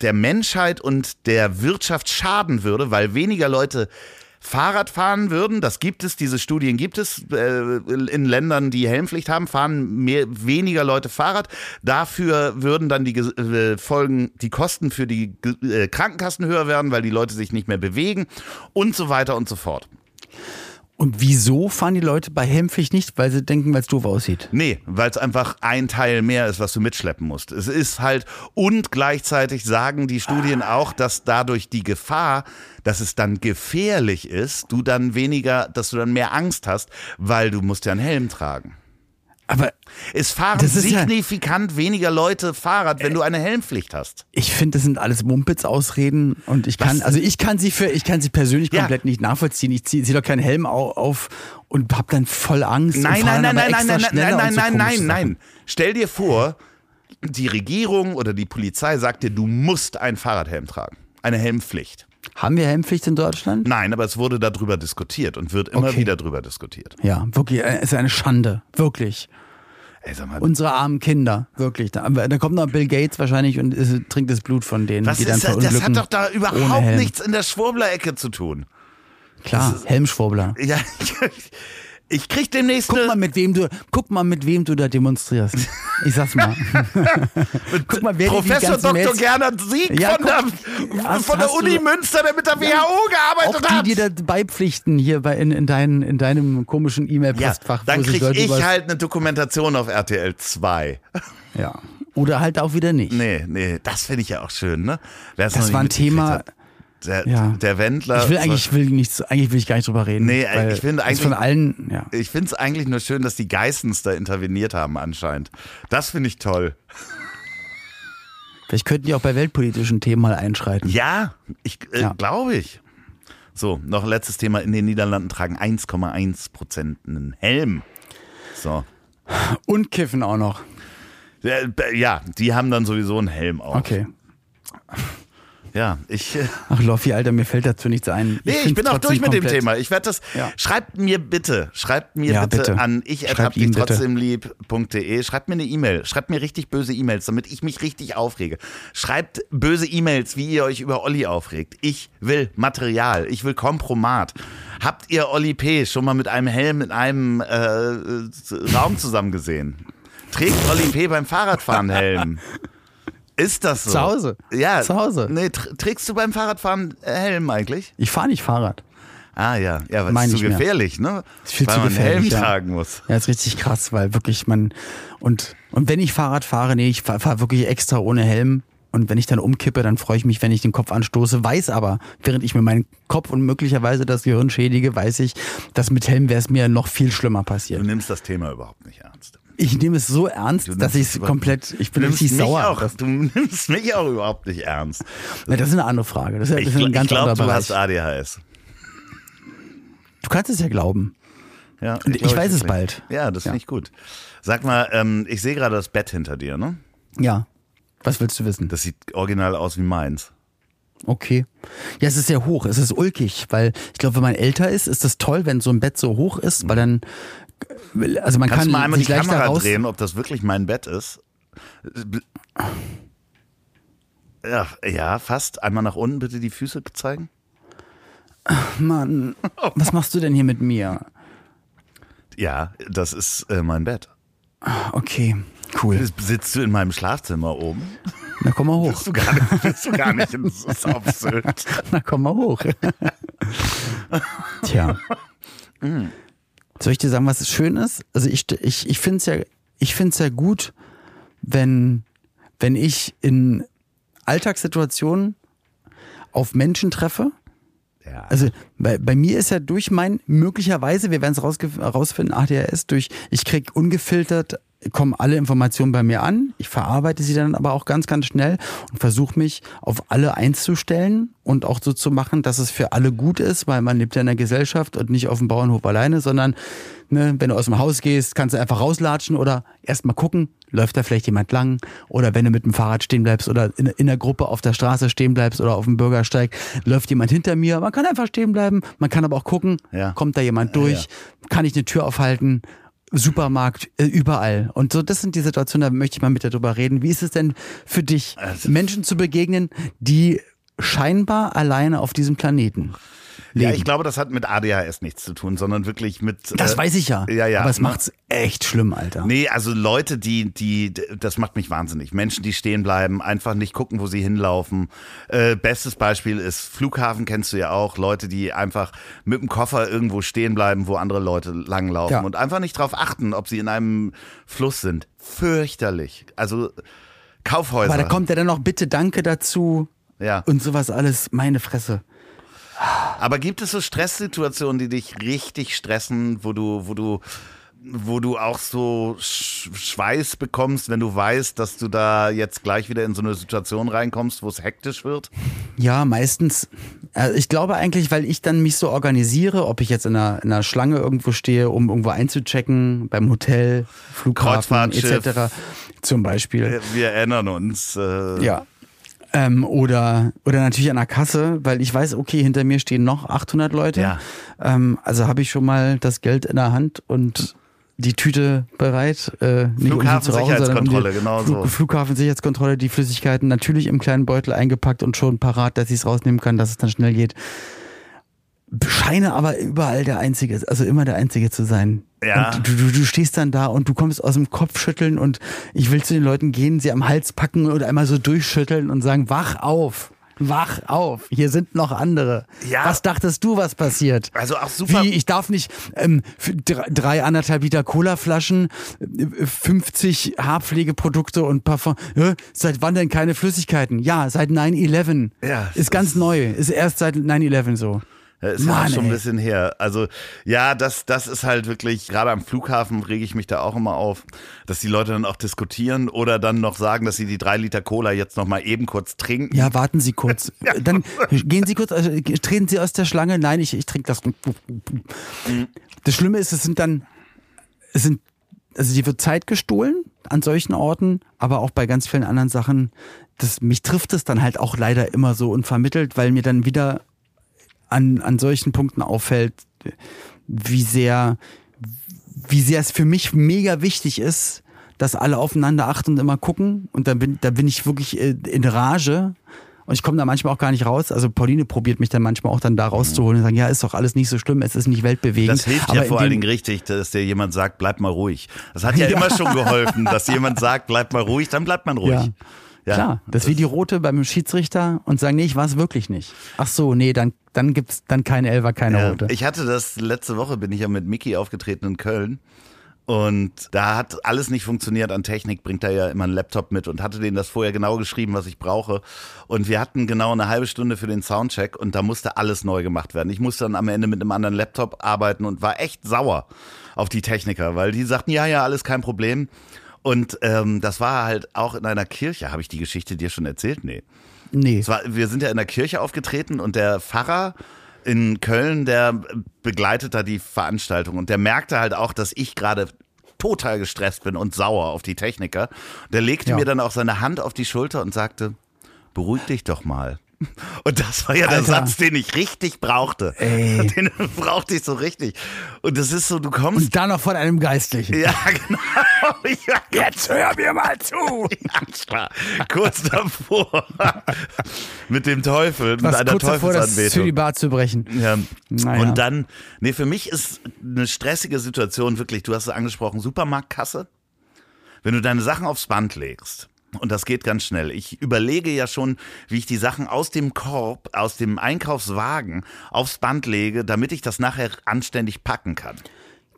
S1: der Menschheit und der Wirtschaft schaden würde, weil weniger Leute Fahrrad fahren würden. Das gibt es, diese Studien gibt es äh, in Ländern, die Helmpflicht haben, fahren mehr, weniger Leute Fahrrad. Dafür würden dann die äh, Folgen, die Kosten für die äh, Krankenkassen höher werden, weil die Leute sich nicht mehr bewegen und so weiter und so fort.
S2: Und wieso fahren die Leute bei Helmpflicht nicht? Weil sie denken, weil es doof aussieht.
S1: Nee, weil es einfach ein Teil mehr ist, was du mitschleppen musst. Es ist halt, und gleichzeitig sagen die Studien auch, dass dadurch die Gefahr, dass es dann gefährlich ist, du dann weniger, dass du dann mehr Angst hast, weil du musst ja einen Helm tragen.
S2: Aber
S1: Es fahren
S2: ist ja-
S1: signifikant weniger Leute Fahrrad, wenn du eine Helmpflicht hast.
S2: ich finde, das sind alles Mumpitz-Ausreden und ich kann,
S1: Was?
S2: also ich kann sie für, ich kann sie persönlich
S1: Ja.
S2: komplett nicht nachvollziehen. Ich ziehe zieh doch keinen Helm au- auf und hab dann voll Angst.
S1: Nein, nein, nein, nein, nein, nein, nein,
S2: und so
S1: nein, nein, nein. Stell dir vor, die Regierung oder die Polizei sagt dir, du musst einen Fahrradhelm tragen. Eine Helmpflicht.
S2: Haben wir Helmpflicht in Deutschland?
S1: Nein, aber es wurde darüber diskutiert und wird immer
S2: Okay.
S1: wieder darüber diskutiert.
S2: Ja, wirklich, äh, es ist eine Schande. Wirklich.
S1: Ey, sag mal,
S2: Unsere armen Kinder, wirklich. Da, da kommt noch Bill Gates wahrscheinlich und ist, trinkt das Blut von denen,
S1: was
S2: die dann
S1: ist das? Das hat doch da überhaupt nichts in der Schwurbler-Ecke zu tun.
S2: Klar, Helmschwurbler.
S1: Ja, ich, krieg demnächst
S2: Guck mal, mit wem du, guck mal, mit wem du da demonstrierst. Ich sag's mal. guck mal, wer dir
S1: Professor Dr.
S2: Mails-
S1: Gernot Sieg
S2: Ja,
S1: von, der,
S2: guck, hast-
S1: von der Uni
S2: du-
S1: Münster, der mit der WHO
S2: Auch
S1: gearbeitet hat.
S2: die da beipflichten hier bei, in, in, dein, in deinem komischen
S1: ja,
S2: E-Mail-Postfach.
S1: dann
S2: wo sich
S1: krieg ich
S2: was-
S1: halt eine Dokumentation auf RTL 2.
S2: Ja. Oder halt auch wieder nicht.
S1: Nee, nee, das finde ich ja auch schön, ne? Wer's
S2: Das war ein Thema.
S1: hat. Der,
S2: Ja.
S1: der Wendler.
S2: Ich will eigentlich, ich will nichts, eigentlich will ich gar nicht drüber reden.
S1: Nee, ich finde eigentlich-
S2: von allen, ja.
S1: Ich finde es eigentlich nur schön, dass die Geissens da interveniert haben anscheinend. Das finde ich toll.
S2: Vielleicht könnten die auch bei weltpolitischen Themen mal einschreiten.
S1: Ja, ich äh,
S2: Ja.
S1: glaube ich. So, noch ein letztes Thema. In den Niederlanden tragen 1,1 Prozent einen Helm. So.
S2: Und kiffen auch noch.
S1: Ja, Ja, die haben dann sowieso einen Helm auf.
S2: Okay.
S1: Ja, ich. äh,
S2: Ach Loffi, Alter, mir fällt dazu nichts ein.
S1: Nee, ich,
S2: find's
S1: bin auch durch mit dem
S2: komplett-
S1: Thema. Ich werde das.
S2: Ja.
S1: Schreibt mir bitte, schreibt mir
S2: Ja,
S1: bitte,
S2: bitte.
S1: an ich
S2: Schreibt
S1: dich trotzdem lieb.de. Schreibt mir eine E-Mail. Schreibt mir richtig böse E-Mails, damit ich mich richtig aufrege. Schreibt böse E-Mails, wie ihr euch über Olli aufregt. Ich will Material. Ich will Kompromat. Habt ihr Olli P. schon mal mit einem Helm in einem äh, Raum zusammen gesehen? Trägt Olli P. beim Fahrradfahren Helm? Ist das so?
S2: Zu Hause.
S1: Ja.
S2: Zu Hause.
S1: Nee, tr trägst du beim Fahrradfahren Helm eigentlich?
S2: Ich fahre nicht Fahrrad.
S1: Ah ja, ja, weil es zu
S2: nicht mehr.
S1: gefährlich, ne?
S2: Ist viel
S1: weil
S2: zu
S1: man einen Helm
S2: gefährlich, ja.
S1: tragen muss.
S2: Ja, ist richtig krass, weil wirklich man und und wenn ich Fahrrad fahre, nee, ich fahre fahr wirklich extra ohne Helm. Und wenn ich dann umkippe, dann freue ich mich, wenn ich den Kopf anstoße. Weiß aber, während ich mir meinen Kopf und möglicherweise das Gehirn schädige, weiß ich, dass mit Helm wäre es mir noch viel schlimmer
S1: Du
S2: passiert.
S1: nimmst das Thema überhaupt nicht ernst.
S2: Ich nehme es so ernst,
S1: Du
S2: dass ich
S1: es
S2: es komplett, ich bin richtig sauer.
S1: Auch, du nimmst mich auch überhaupt nicht ernst.
S2: na, das ist eine andere Frage. Das ist,
S1: Ich,
S2: ein ganz
S1: ich glaube, du hast ADHS.
S2: Du kannst es ja glauben.
S1: Ja,
S2: Und ich
S1: glaub
S2: weiß es
S1: wirklich.
S2: bald.
S1: Ja, das
S2: Ja.
S1: finde ich gut. Sag mal, ähm, ich sehe gerade das Bett hinter dir, ne?
S2: Ja. Was willst du wissen?
S1: Das sieht original aus wie meins.
S2: Okay. Ja, es ist sehr hoch, es ist ulkig, weil ich glaube, wenn man älter ist, ist das toll, wenn so ein Bett so hoch ist, weil dann, also man
S1: Kannst
S2: kann
S1: mal einmal die Kamera
S2: raus.
S1: drehen, ob das wirklich mein Bett ist? Ja, ja, fast. Einmal nach unten bitte die Füße zeigen.
S2: Mann, was machst du denn hier mit mir?
S1: Ja, das ist äh, mein Bett.
S2: Okay, cool.
S1: Sitzt du in meinem Schlafzimmer oben?
S2: Na komm mal hoch.
S1: Bist du gar nicht, bist du gar nicht in, auf Sylt.
S2: Na komm mal hoch. Tja. Soll ich dir sagen, was schön ist? Also ich, ich, ich finde es ja, ich find's ja gut, wenn, wenn ich in Alltagssituationen auf Menschen treffe,
S1: Ja.
S2: Also bei, bei mir ist ja durch mein, möglicherweise, wir werden es rausfinden, ADHS, durch, ich krieg ungefiltert, kommen alle Informationen bei mir an, ich verarbeite sie dann aber auch ganz, ganz schnell und versuche mich auf alle einzustellen und auch so zu machen, dass es für alle gut ist, weil man lebt ja in der Gesellschaft und nicht auf dem Bauernhof alleine, sondern ne, wenn du aus dem Haus gehst, kannst du einfach rauslatschen oder erstmal gucken, läuft da vielleicht jemand lang oder wenn du mit dem Fahrrad stehen bleibst oder in, in der Gruppe auf der Straße stehen bleibst oder auf dem Bürgersteig, läuft jemand hinter mir. Man kann einfach stehen bleiben, man kann aber auch gucken,
S1: Ja.
S2: kommt da jemand durch, kann ich eine Tür aufhalten, Supermarkt, äh, überall. Und so, das sind die Situationen, da möchte ich mal mit dir drüber reden. Wie ist es denn für dich,
S1: Also-
S2: Menschen zu begegnen, die scheinbar alleine auf diesem Planeten leben?
S1: ja, ich glaube, das hat mit ADHS nichts zu tun, sondern wirklich mit.
S2: das
S1: äh,
S2: weiß ich ja.
S1: Ja, ja.
S2: Aber es macht's echt schlimm, Alter.
S1: Nee, also Leute, die, die, das macht mich wahnsinnig. Menschen, die stehen bleiben, einfach nicht gucken, wo sie hinlaufen. Äh, bestes Beispiel ist Flughafen, kennst du ja auch. Leute, die einfach mit dem Koffer irgendwo stehen bleiben, wo andere Leute langlaufen
S2: Ja.
S1: und einfach nicht drauf achten, ob sie in einem Fluss sind. Fürchterlich. Also Kaufhäuser.
S2: Aber da kommt ja dann noch bitte Danke dazu
S1: ja.
S2: und sowas alles. Meine Fresse.
S1: Aber gibt es so Stresssituationen, die dich richtig stressen, wo du, wo du, wo du auch so Sch Schweiß bekommst, wenn du weißt, dass du da jetzt gleich wieder in so eine Situation reinkommst, wo es hektisch wird?
S2: Ja, meistens. Also ich glaube eigentlich, weil ich dann mich so organisiere, ob ich jetzt in einer, in einer Schlange irgendwo stehe, um irgendwo einzuchecken, beim Hotel, Flughafen etc. Zum Beispiel.
S1: Wir erinnern uns. Äh,
S2: Ja. Ähm, oder, oder natürlich an der Kasse, weil ich weiß, okay, hinter mir stehen noch 800 Leute.
S1: Ja.
S2: Ähm, also habe ich schon mal das Geld in der Hand und die Tüte bereit. Äh, nicht um sie zu rauchen, sondern um
S1: Flughafensicherheitskontrolle,
S2: die
S1: genau
S2: Flug,
S1: so.
S2: Flughafensicherheitskontrolle, die Flüssigkeiten natürlich im kleinen Beutel eingepackt und schon parat, dass ich es rausnehmen kann, dass es dann schnell geht. Scheine aber überall der Einzige, also immer der Einzige zu sein.
S1: Ja.
S2: Und du, du, du stehst dann da und du kommst aus dem Kopfschütteln und ich will zu den Leuten gehen, sie am Hals packen und einmal so durchschütteln und sagen, wach auf. Wach auf, hier sind noch andere.
S1: Ja.
S2: Was dachtest du, was passiert?
S1: Also auch super-
S2: Wie, ich darf nicht ähm, drei, drei anderthalb Liter Colaflaschen, äh, 50 Haarpflegeprodukte und Parfum. Äh, seit wann denn keine Flüssigkeiten? Ja, seit 9-11.
S1: Ja,
S2: Ist ganz neu. Ist erst seit 9-11 so.
S1: Ja, Ist ja
S2: Mann,
S1: auch schon ein bisschen her. Also ja, das, das ist halt wirklich, gerade am Flughafen rege ich mich da auch immer auf, dass die Leute dann auch diskutieren oder dann noch sagen, dass sie die drei Liter Cola jetzt noch mal eben kurz trinken.
S2: Ja, warten Sie kurz. Dann gehen Sie kurz, also, treten Sie aus der Schlange. Nein, ich, ich trinke das. Das Schlimme ist, es sind dann, es sind, also die wird Zeit gestohlen an solchen Orten, aber auch bei ganz vielen anderen Sachen. Das, mich trifft es dann halt auch leider immer so unvermittelt, weil mir dann wieder an, an solchen Punkten auffällt, wie sehr, wie sehr es für mich mega wichtig ist, dass alle aufeinander achten und immer gucken. Und da bin, da bin ich wirklich äh, in Rage. Und ich komme da manchmal auch gar nicht raus. Also Pauline probiert mich dann manchmal auch dann da rauszuholen und sagen, ja, ist doch alles nicht so schlimm, es ist nicht weltbewegend.
S1: Das hilft
S2: Aber
S1: ja vor allen Dingen richtig, dass dir jemand sagt, bleib mal ruhig. Das hat ja, immer schon geholfen, dass jemand sagt, bleib mal ruhig, dann bleibt man ruhig.
S2: Ja.
S1: Ja.
S2: Klar, das ist wie die Rote beim Schiedsrichter und sagen, nee, ich war es wirklich nicht. Ach so, nee, dann, dann gibt's dann keine Elfer, keine
S1: Ja.
S2: Rote.
S1: Ich hatte das letzte Woche, bin ich ja mit Mickey aufgetreten in Köln. Und da hat alles nicht funktioniert an Technik, bringt er ja immer einen Laptop mit und hatte denen das vorher genau geschrieben, was ich brauche. Und wir hatten genau eine halbe Stunde für den Soundcheck und da musste alles neu gemacht werden. Ich musste dann am Ende mit einem anderen Laptop arbeiten und war echt sauer auf die Techniker, weil die sagten, ja, ja, alles kein Problem. Und ähm, das war halt auch in einer Kirche. Habe ich die Geschichte dir schon erzählt? Nee.
S2: nee.
S1: War, wir sind ja in der Kirche aufgetreten und der Pfarrer in Köln, der begleitet da die Veranstaltung und der merkte halt auch, dass ich gerade total gestresst bin und sauer auf die Techniker. Der legte
S2: Ja.
S1: mir dann auch seine Hand auf die Schulter und sagte, beruhig dich doch mal. Und das war ja der
S2: Alter.
S1: Satz, den ich richtig brauchte.
S2: Ey.
S1: Den brauchte ich so richtig. Und das ist so, du kommst.
S2: Und dann noch von einem Geistlichen.
S1: ja, genau. Ja,
S2: Jetzt hör mir mal zu.
S1: Klar. Kurz davor. mit dem Teufel, mit
S2: Was
S1: einer
S2: kurz davor, das
S1: Teufelsanbetung.
S2: Zölibat zu brechen.
S1: Ja.
S2: Naja.
S1: Und dann, nee, für mich ist eine stressige Situation wirklich, du hast es angesprochen, Supermarktkasse. Wenn du deine Sachen aufs Band legst, und das geht ganz schnell. Ich überlege ja schon, wie ich die Sachen aus dem Korb, aus dem Einkaufswagen aufs Band lege, damit ich das nachher anständig packen kann.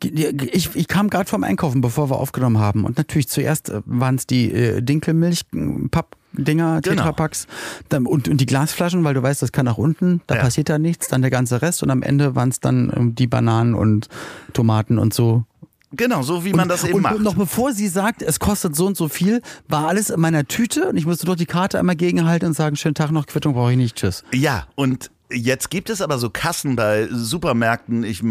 S2: Ich, ich kam gerade vom Einkaufen, bevor wir aufgenommen haben. Und natürlich zuerst waren es die äh, Dinkelmilch-Pappdinger,
S1: Genau.
S2: Tetrapacks dann, und, und die Glasflaschen, weil du weißt, das kann nach unten, da
S1: Ja.
S2: passiert da nichts. Dann der ganze Rest und am Ende waren es dann ähm, die Bananen und Tomaten und so.
S1: Genau, so wie man das eben
S2: und
S1: macht.
S2: noch bevor sie sagt, es kostet so und so viel, war alles in meiner Tüte und ich musste dort die Karte einmal gegenhalten und sagen, schönen Tag noch, Quittung brauche ich nicht, tschüss.
S1: Ja, und jetzt gibt es aber so Kassen bei Supermärkten, ich,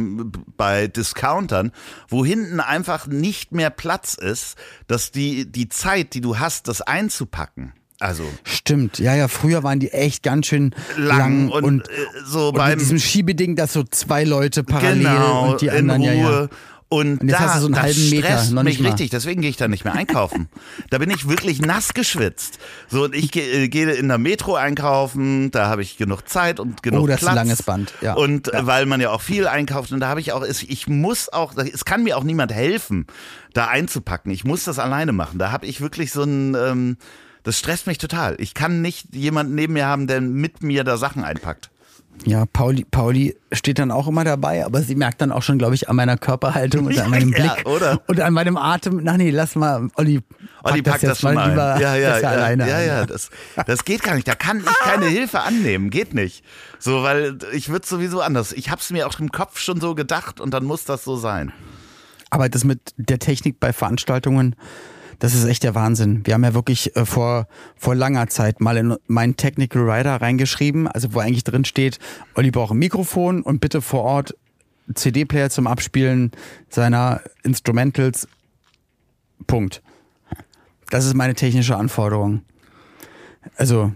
S1: bei Discountern, wo hinten einfach nicht mehr Platz ist, dass die, die Zeit, die du hast, das einzupacken. Also
S2: Stimmt, ja, ja, früher waren die echt ganz schön
S1: lang,
S2: lang,
S1: und,
S2: und,
S1: äh, so
S2: und
S1: beim
S2: mit diesem Schiebeding, dass so zwei Leute parallel
S1: genau
S2: und die
S1: in
S2: anderen,
S1: Ruhe.
S2: ja, ja.
S1: Und,
S2: Und jetzt
S1: da,
S2: hast du so einen
S1: das
S2: halben Meter,
S1: stresst
S2: noch
S1: mich
S2: mal.
S1: richtig, deswegen gehe ich da nicht mehr einkaufen. da bin ich wirklich nass geschwitzt. So, und ich gehe gehe in der Metro einkaufen, da habe ich genug Zeit und genug
S2: Oh, das ist
S1: Platz.
S2: ein langes Band, ja.
S1: Und äh, weil man ja auch viel einkauft und da habe ich auch, es- ich muss auch, es kann mir auch niemand helfen, da einzupacken. Ich muss das alleine machen. Da habe ich wirklich so ein, ähm, das stresst mich total. Ich kann nicht jemanden neben mir haben, der mit mir da Sachen einpackt.
S2: Ja, Pauli, Pauli steht dann auch immer dabei, aber sie merkt dann auch schon, glaube ich, an meiner Körperhaltung und an meinem
S1: Ja,
S2: Blick
S1: oder?
S2: und an meinem Atem. Na nee, lass mal, Olli,
S1: Olli
S2: pack
S1: packt das, schon
S2: mal
S1: ein.
S2: lieber
S1: ja, ja, ja,
S2: alleine
S1: ja, ja, das, das geht gar nicht. Da kann ich keine Hilfe annehmen. Geht nicht. So, weil ich würde sowieso anders. Ich habe es mir auch im Kopf schon so gedacht und dann muss das so sein.
S2: Aber das mit der Technik bei Veranstaltungen, das ist echt der Wahnsinn. Wir haben ja wirklich äh, vor, vor langer Zeit mal in meinen Technical Rider reingeschrieben, also wo eigentlich drin steht, Olli braucht ein Mikrofon und bitte vor Ort CD-Player zum Abspielen seiner Instrumentals. Punkt. Das ist meine technische Anforderung. Also,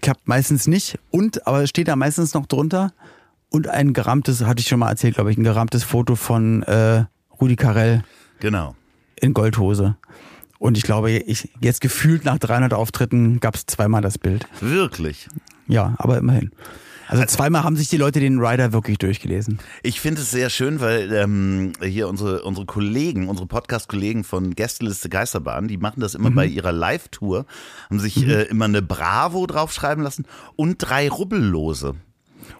S2: klappt meistens nicht. Und, aber steht da meistens noch drunter. Und ein gerammtes, hatte ich schon mal erzählt, glaube ich, ein gerammtes Foto von äh, Rudi Carell
S1: Genau.
S2: In Goldhose. Und ich glaube, ich, jetzt gefühlt nach 300 Auftritten gab es zweimal das Bild.
S1: Wirklich.
S2: Ja, aber immerhin. Also zweimal haben sich die Leute den Rider wirklich durchgelesen.
S1: Ich finde es sehr schön, weil ähm, hier unsere, unsere Kollegen, unsere Podcast-Kollegen von Gästeliste Geisterbahn, die machen das immer bei ihrer Live-Tour, haben sich äh, immer eine Bravo draufschreiben lassen und drei Rubbellose.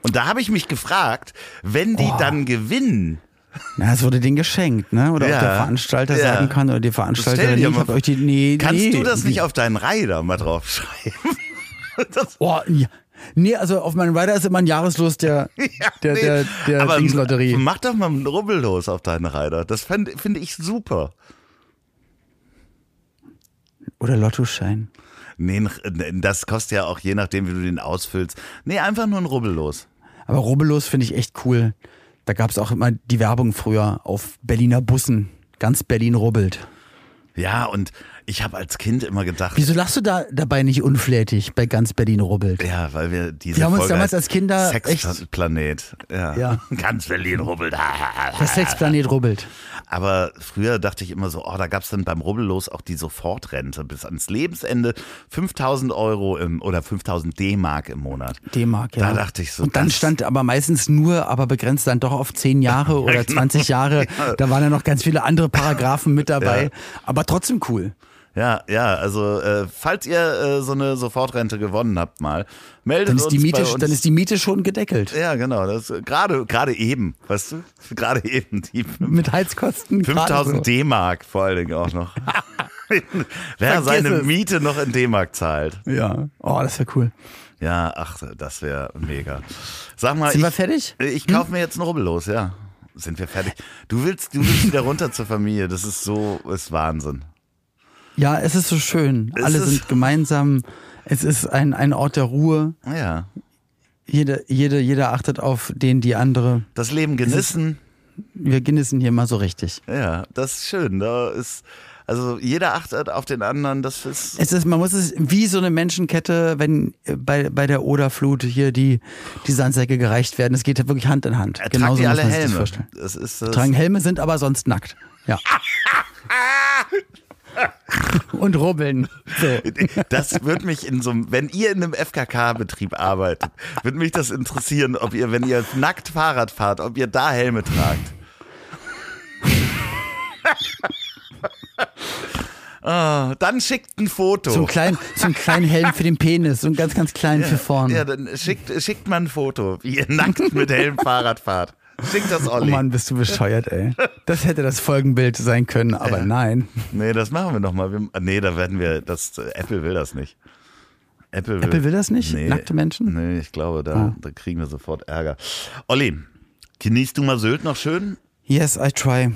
S1: Und da habe ich mich gefragt, wenn die dann gewinnen,
S2: Na, es wurde denen geschenkt, ne? Oder
S1: Ja.
S2: ob der Veranstalter
S1: Ja.
S2: sagen kann oder die Veranstalterin, ich hab euch die, nee,
S1: kannst
S2: nee.
S1: du das nicht
S2: Wie?
S1: auf deinen Rider mal draufschreiben?
S2: Oh, ja. Nee, also auf meinem Rider ist immer ein Jahreslos der,
S1: Ja,
S2: der,
S1: nee,
S2: der, der
S1: aber
S2: Dingslotterie.
S1: Mach doch mal einen Rubbellos auf deinen Rider. Das finde ich super.
S2: Oder Lottoschein.
S1: Nee, das kostet ja auch je nachdem, wie du den ausfüllst. Nee, einfach nur ein Rubbellos.
S2: Aber Rubbellos finde ich echt cool. Da gab es auch immer die Werbung früher auf Berliner Bussen. Ganz Berlin rubbelt.
S1: Ja, und ich habe als Kind immer gedacht,
S2: Wieso lachst du da dabei nicht unflätig bei ganz Berlin rubbelt?
S1: ja, weil wir diese
S2: Wir haben uns
S1: Folge
S2: damals
S1: heißt
S2: als Kinder
S1: Sexplanet. Ja.
S2: Ja.
S1: Ganz Berlin rubbelt.
S2: Der Sexplanet rubbelt.
S1: Aber früher dachte ich immer so, oh, da gab's dann beim Rubbellos auch die Sofortrente bis ans Lebensende 5000 Euro im, oder 5000 D-Mark im Monat.
S2: D-Mark, ja.
S1: Da dachte ich so,
S2: Und dann stand aber meistens nur, aber begrenzt dann doch auf zehn Jahre oder
S1: genau.
S2: 20 Jahre. Da waren ja noch ganz viele andere Paragraphen mit dabei.
S1: Ja.
S2: Aber trotzdem cool.
S1: Ja, ja, also äh, falls ihr äh, so eine Sofortrente gewonnen habt mal, meldet
S2: Dann ist,
S1: uns
S2: die Miete,
S1: bei uns.
S2: dann ist die Miete schon gedeckelt.
S1: ja, genau, das gerade gerade eben, weißt du? Gerade eben die
S2: Mit Heizkosten. gerade
S1: 5000
S2: so.
S1: D-Mark vor allen Dingen auch noch. Wer
S2: Vergiss
S1: seine
S2: es.
S1: Miete noch in D-Mark zahlt.
S2: Ja. Oh, das wäre cool.
S1: Ja, ach, das wäre mega. Sag mal,
S2: Sind wir
S1: ich,
S2: fertig?
S1: ich kaufe mir jetzt einen Rubbel los, ja. Sind wir fertig? Du willst, du willst wieder runter zur Familie. Das ist so, ist Wahnsinn.
S2: Ja, es ist so schön.
S1: Es
S2: Alle
S1: ist-
S2: sind gemeinsam. Es ist ein, ein Ort der Ruhe.
S1: Ja,
S2: Jede, jede, jeder achtet auf den, die andere.
S1: das Leben genießen.
S2: Wir genießen hier mal so richtig.
S1: Ja, das ist schön. Da ist, also jeder achtet auf den anderen. Das ist,
S2: Es ist, man muss es wie so eine Menschenkette, wenn äh, bei, bei der Oderflut hier die, die Sandsäcke gereicht werden. Es geht ja wirklich Hand in Hand.
S1: er
S2: Genauso
S1: die alle Helme. Das ist das.
S2: Tragen Helme, sind aber sonst nackt. Ja. Und rubbeln. So.
S1: Das würde mich in so einem, wenn ihr in einem FKK-Betrieb arbeitet, würde mich das interessieren, ob ihr, wenn ihr nackt Fahrrad fahrt, ob ihr da Helme tragt. Ah, dann schickt ein Foto.
S2: So, einen kleinen, so einen kleinen Helm für den Penis, so einen ganz, ganz kleinen für vorne.
S1: Ja, dann schickt, schickt mal ein Foto, wie ihr nackt mit Helm Fahrrad fahrt. Schickt das
S2: Oh
S1: Olli.
S2: Mann, bist du bescheuert, ey. Das hätte das Folgenbild sein können, aber nein.
S1: Nee, das machen wir nochmal. Wir, nee, da werden wir, das, Apple will das nicht. Apple will,
S2: Apple will das nicht? Nackte Menschen?
S1: Nee, ich glaube, da,
S2: Ah.
S1: da kriegen wir sofort Ärger. Olli, genießt du mal Sylt noch schön?
S2: Yes, I try.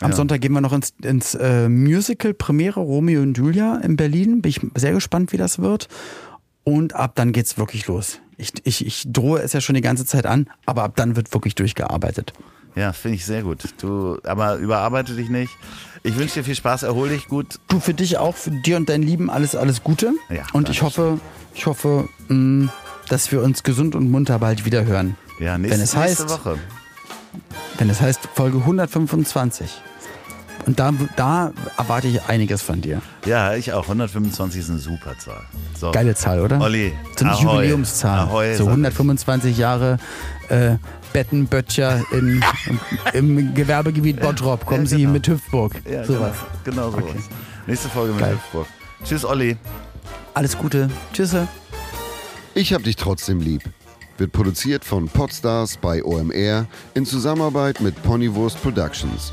S2: Am
S1: Ja.
S2: Sonntag gehen wir noch ins, ins äh, Musical Premiere Romeo und Julia in Berlin. Bin ich sehr gespannt, wie das wird. Und ab dann geht's wirklich los. Ich, ich, ich drohe es ja schon die ganze Zeit an, aber ab dann wird wirklich durchgearbeitet.
S1: Ja, finde ich sehr gut. Du, aber überarbeite dich nicht. Ich wünsche dir viel Spaß, erhol dich gut.
S2: Du für dich auch, für dir und dein Lieben alles, alles Gute.
S1: Ja,
S2: und ich hoffe, ich hoffe, mh, dass wir uns gesund und munter bald wieder hören.
S1: Ja, nächste,
S2: Wenn es
S1: nächste
S2: heißt-
S1: Woche.
S2: Denn es heißt Folge 125. Und da, da erwarte ich einiges von dir.
S1: Ja, ich auch. 125 ist eine super Zahl. So.
S2: Geile Zahl, oder?
S1: Olli,
S2: So eine
S1: ahoi.
S2: Jubiläumszahl.
S1: Ahoi,
S2: so
S1: sag ich.
S2: 125 Jahre äh, Bettenböttcher in, im, im Gewerbegebiet Bottrop. Kommen
S1: Ja,
S2: Sie
S1: genau.
S2: mit Hüpfburg.
S1: Ja,
S2: Sowas.
S1: Genau, genau sowas.
S2: Okay.
S1: Nächste Folge mit
S2: Geil.
S1: Hüpfburg. Tschüss, Olli.
S2: Alles Gute. Tschüss.
S4: Ich hab dich trotzdem lieb. Wird produziert von Podstars bei OMR in Zusammenarbeit mit Ponywurst Productions.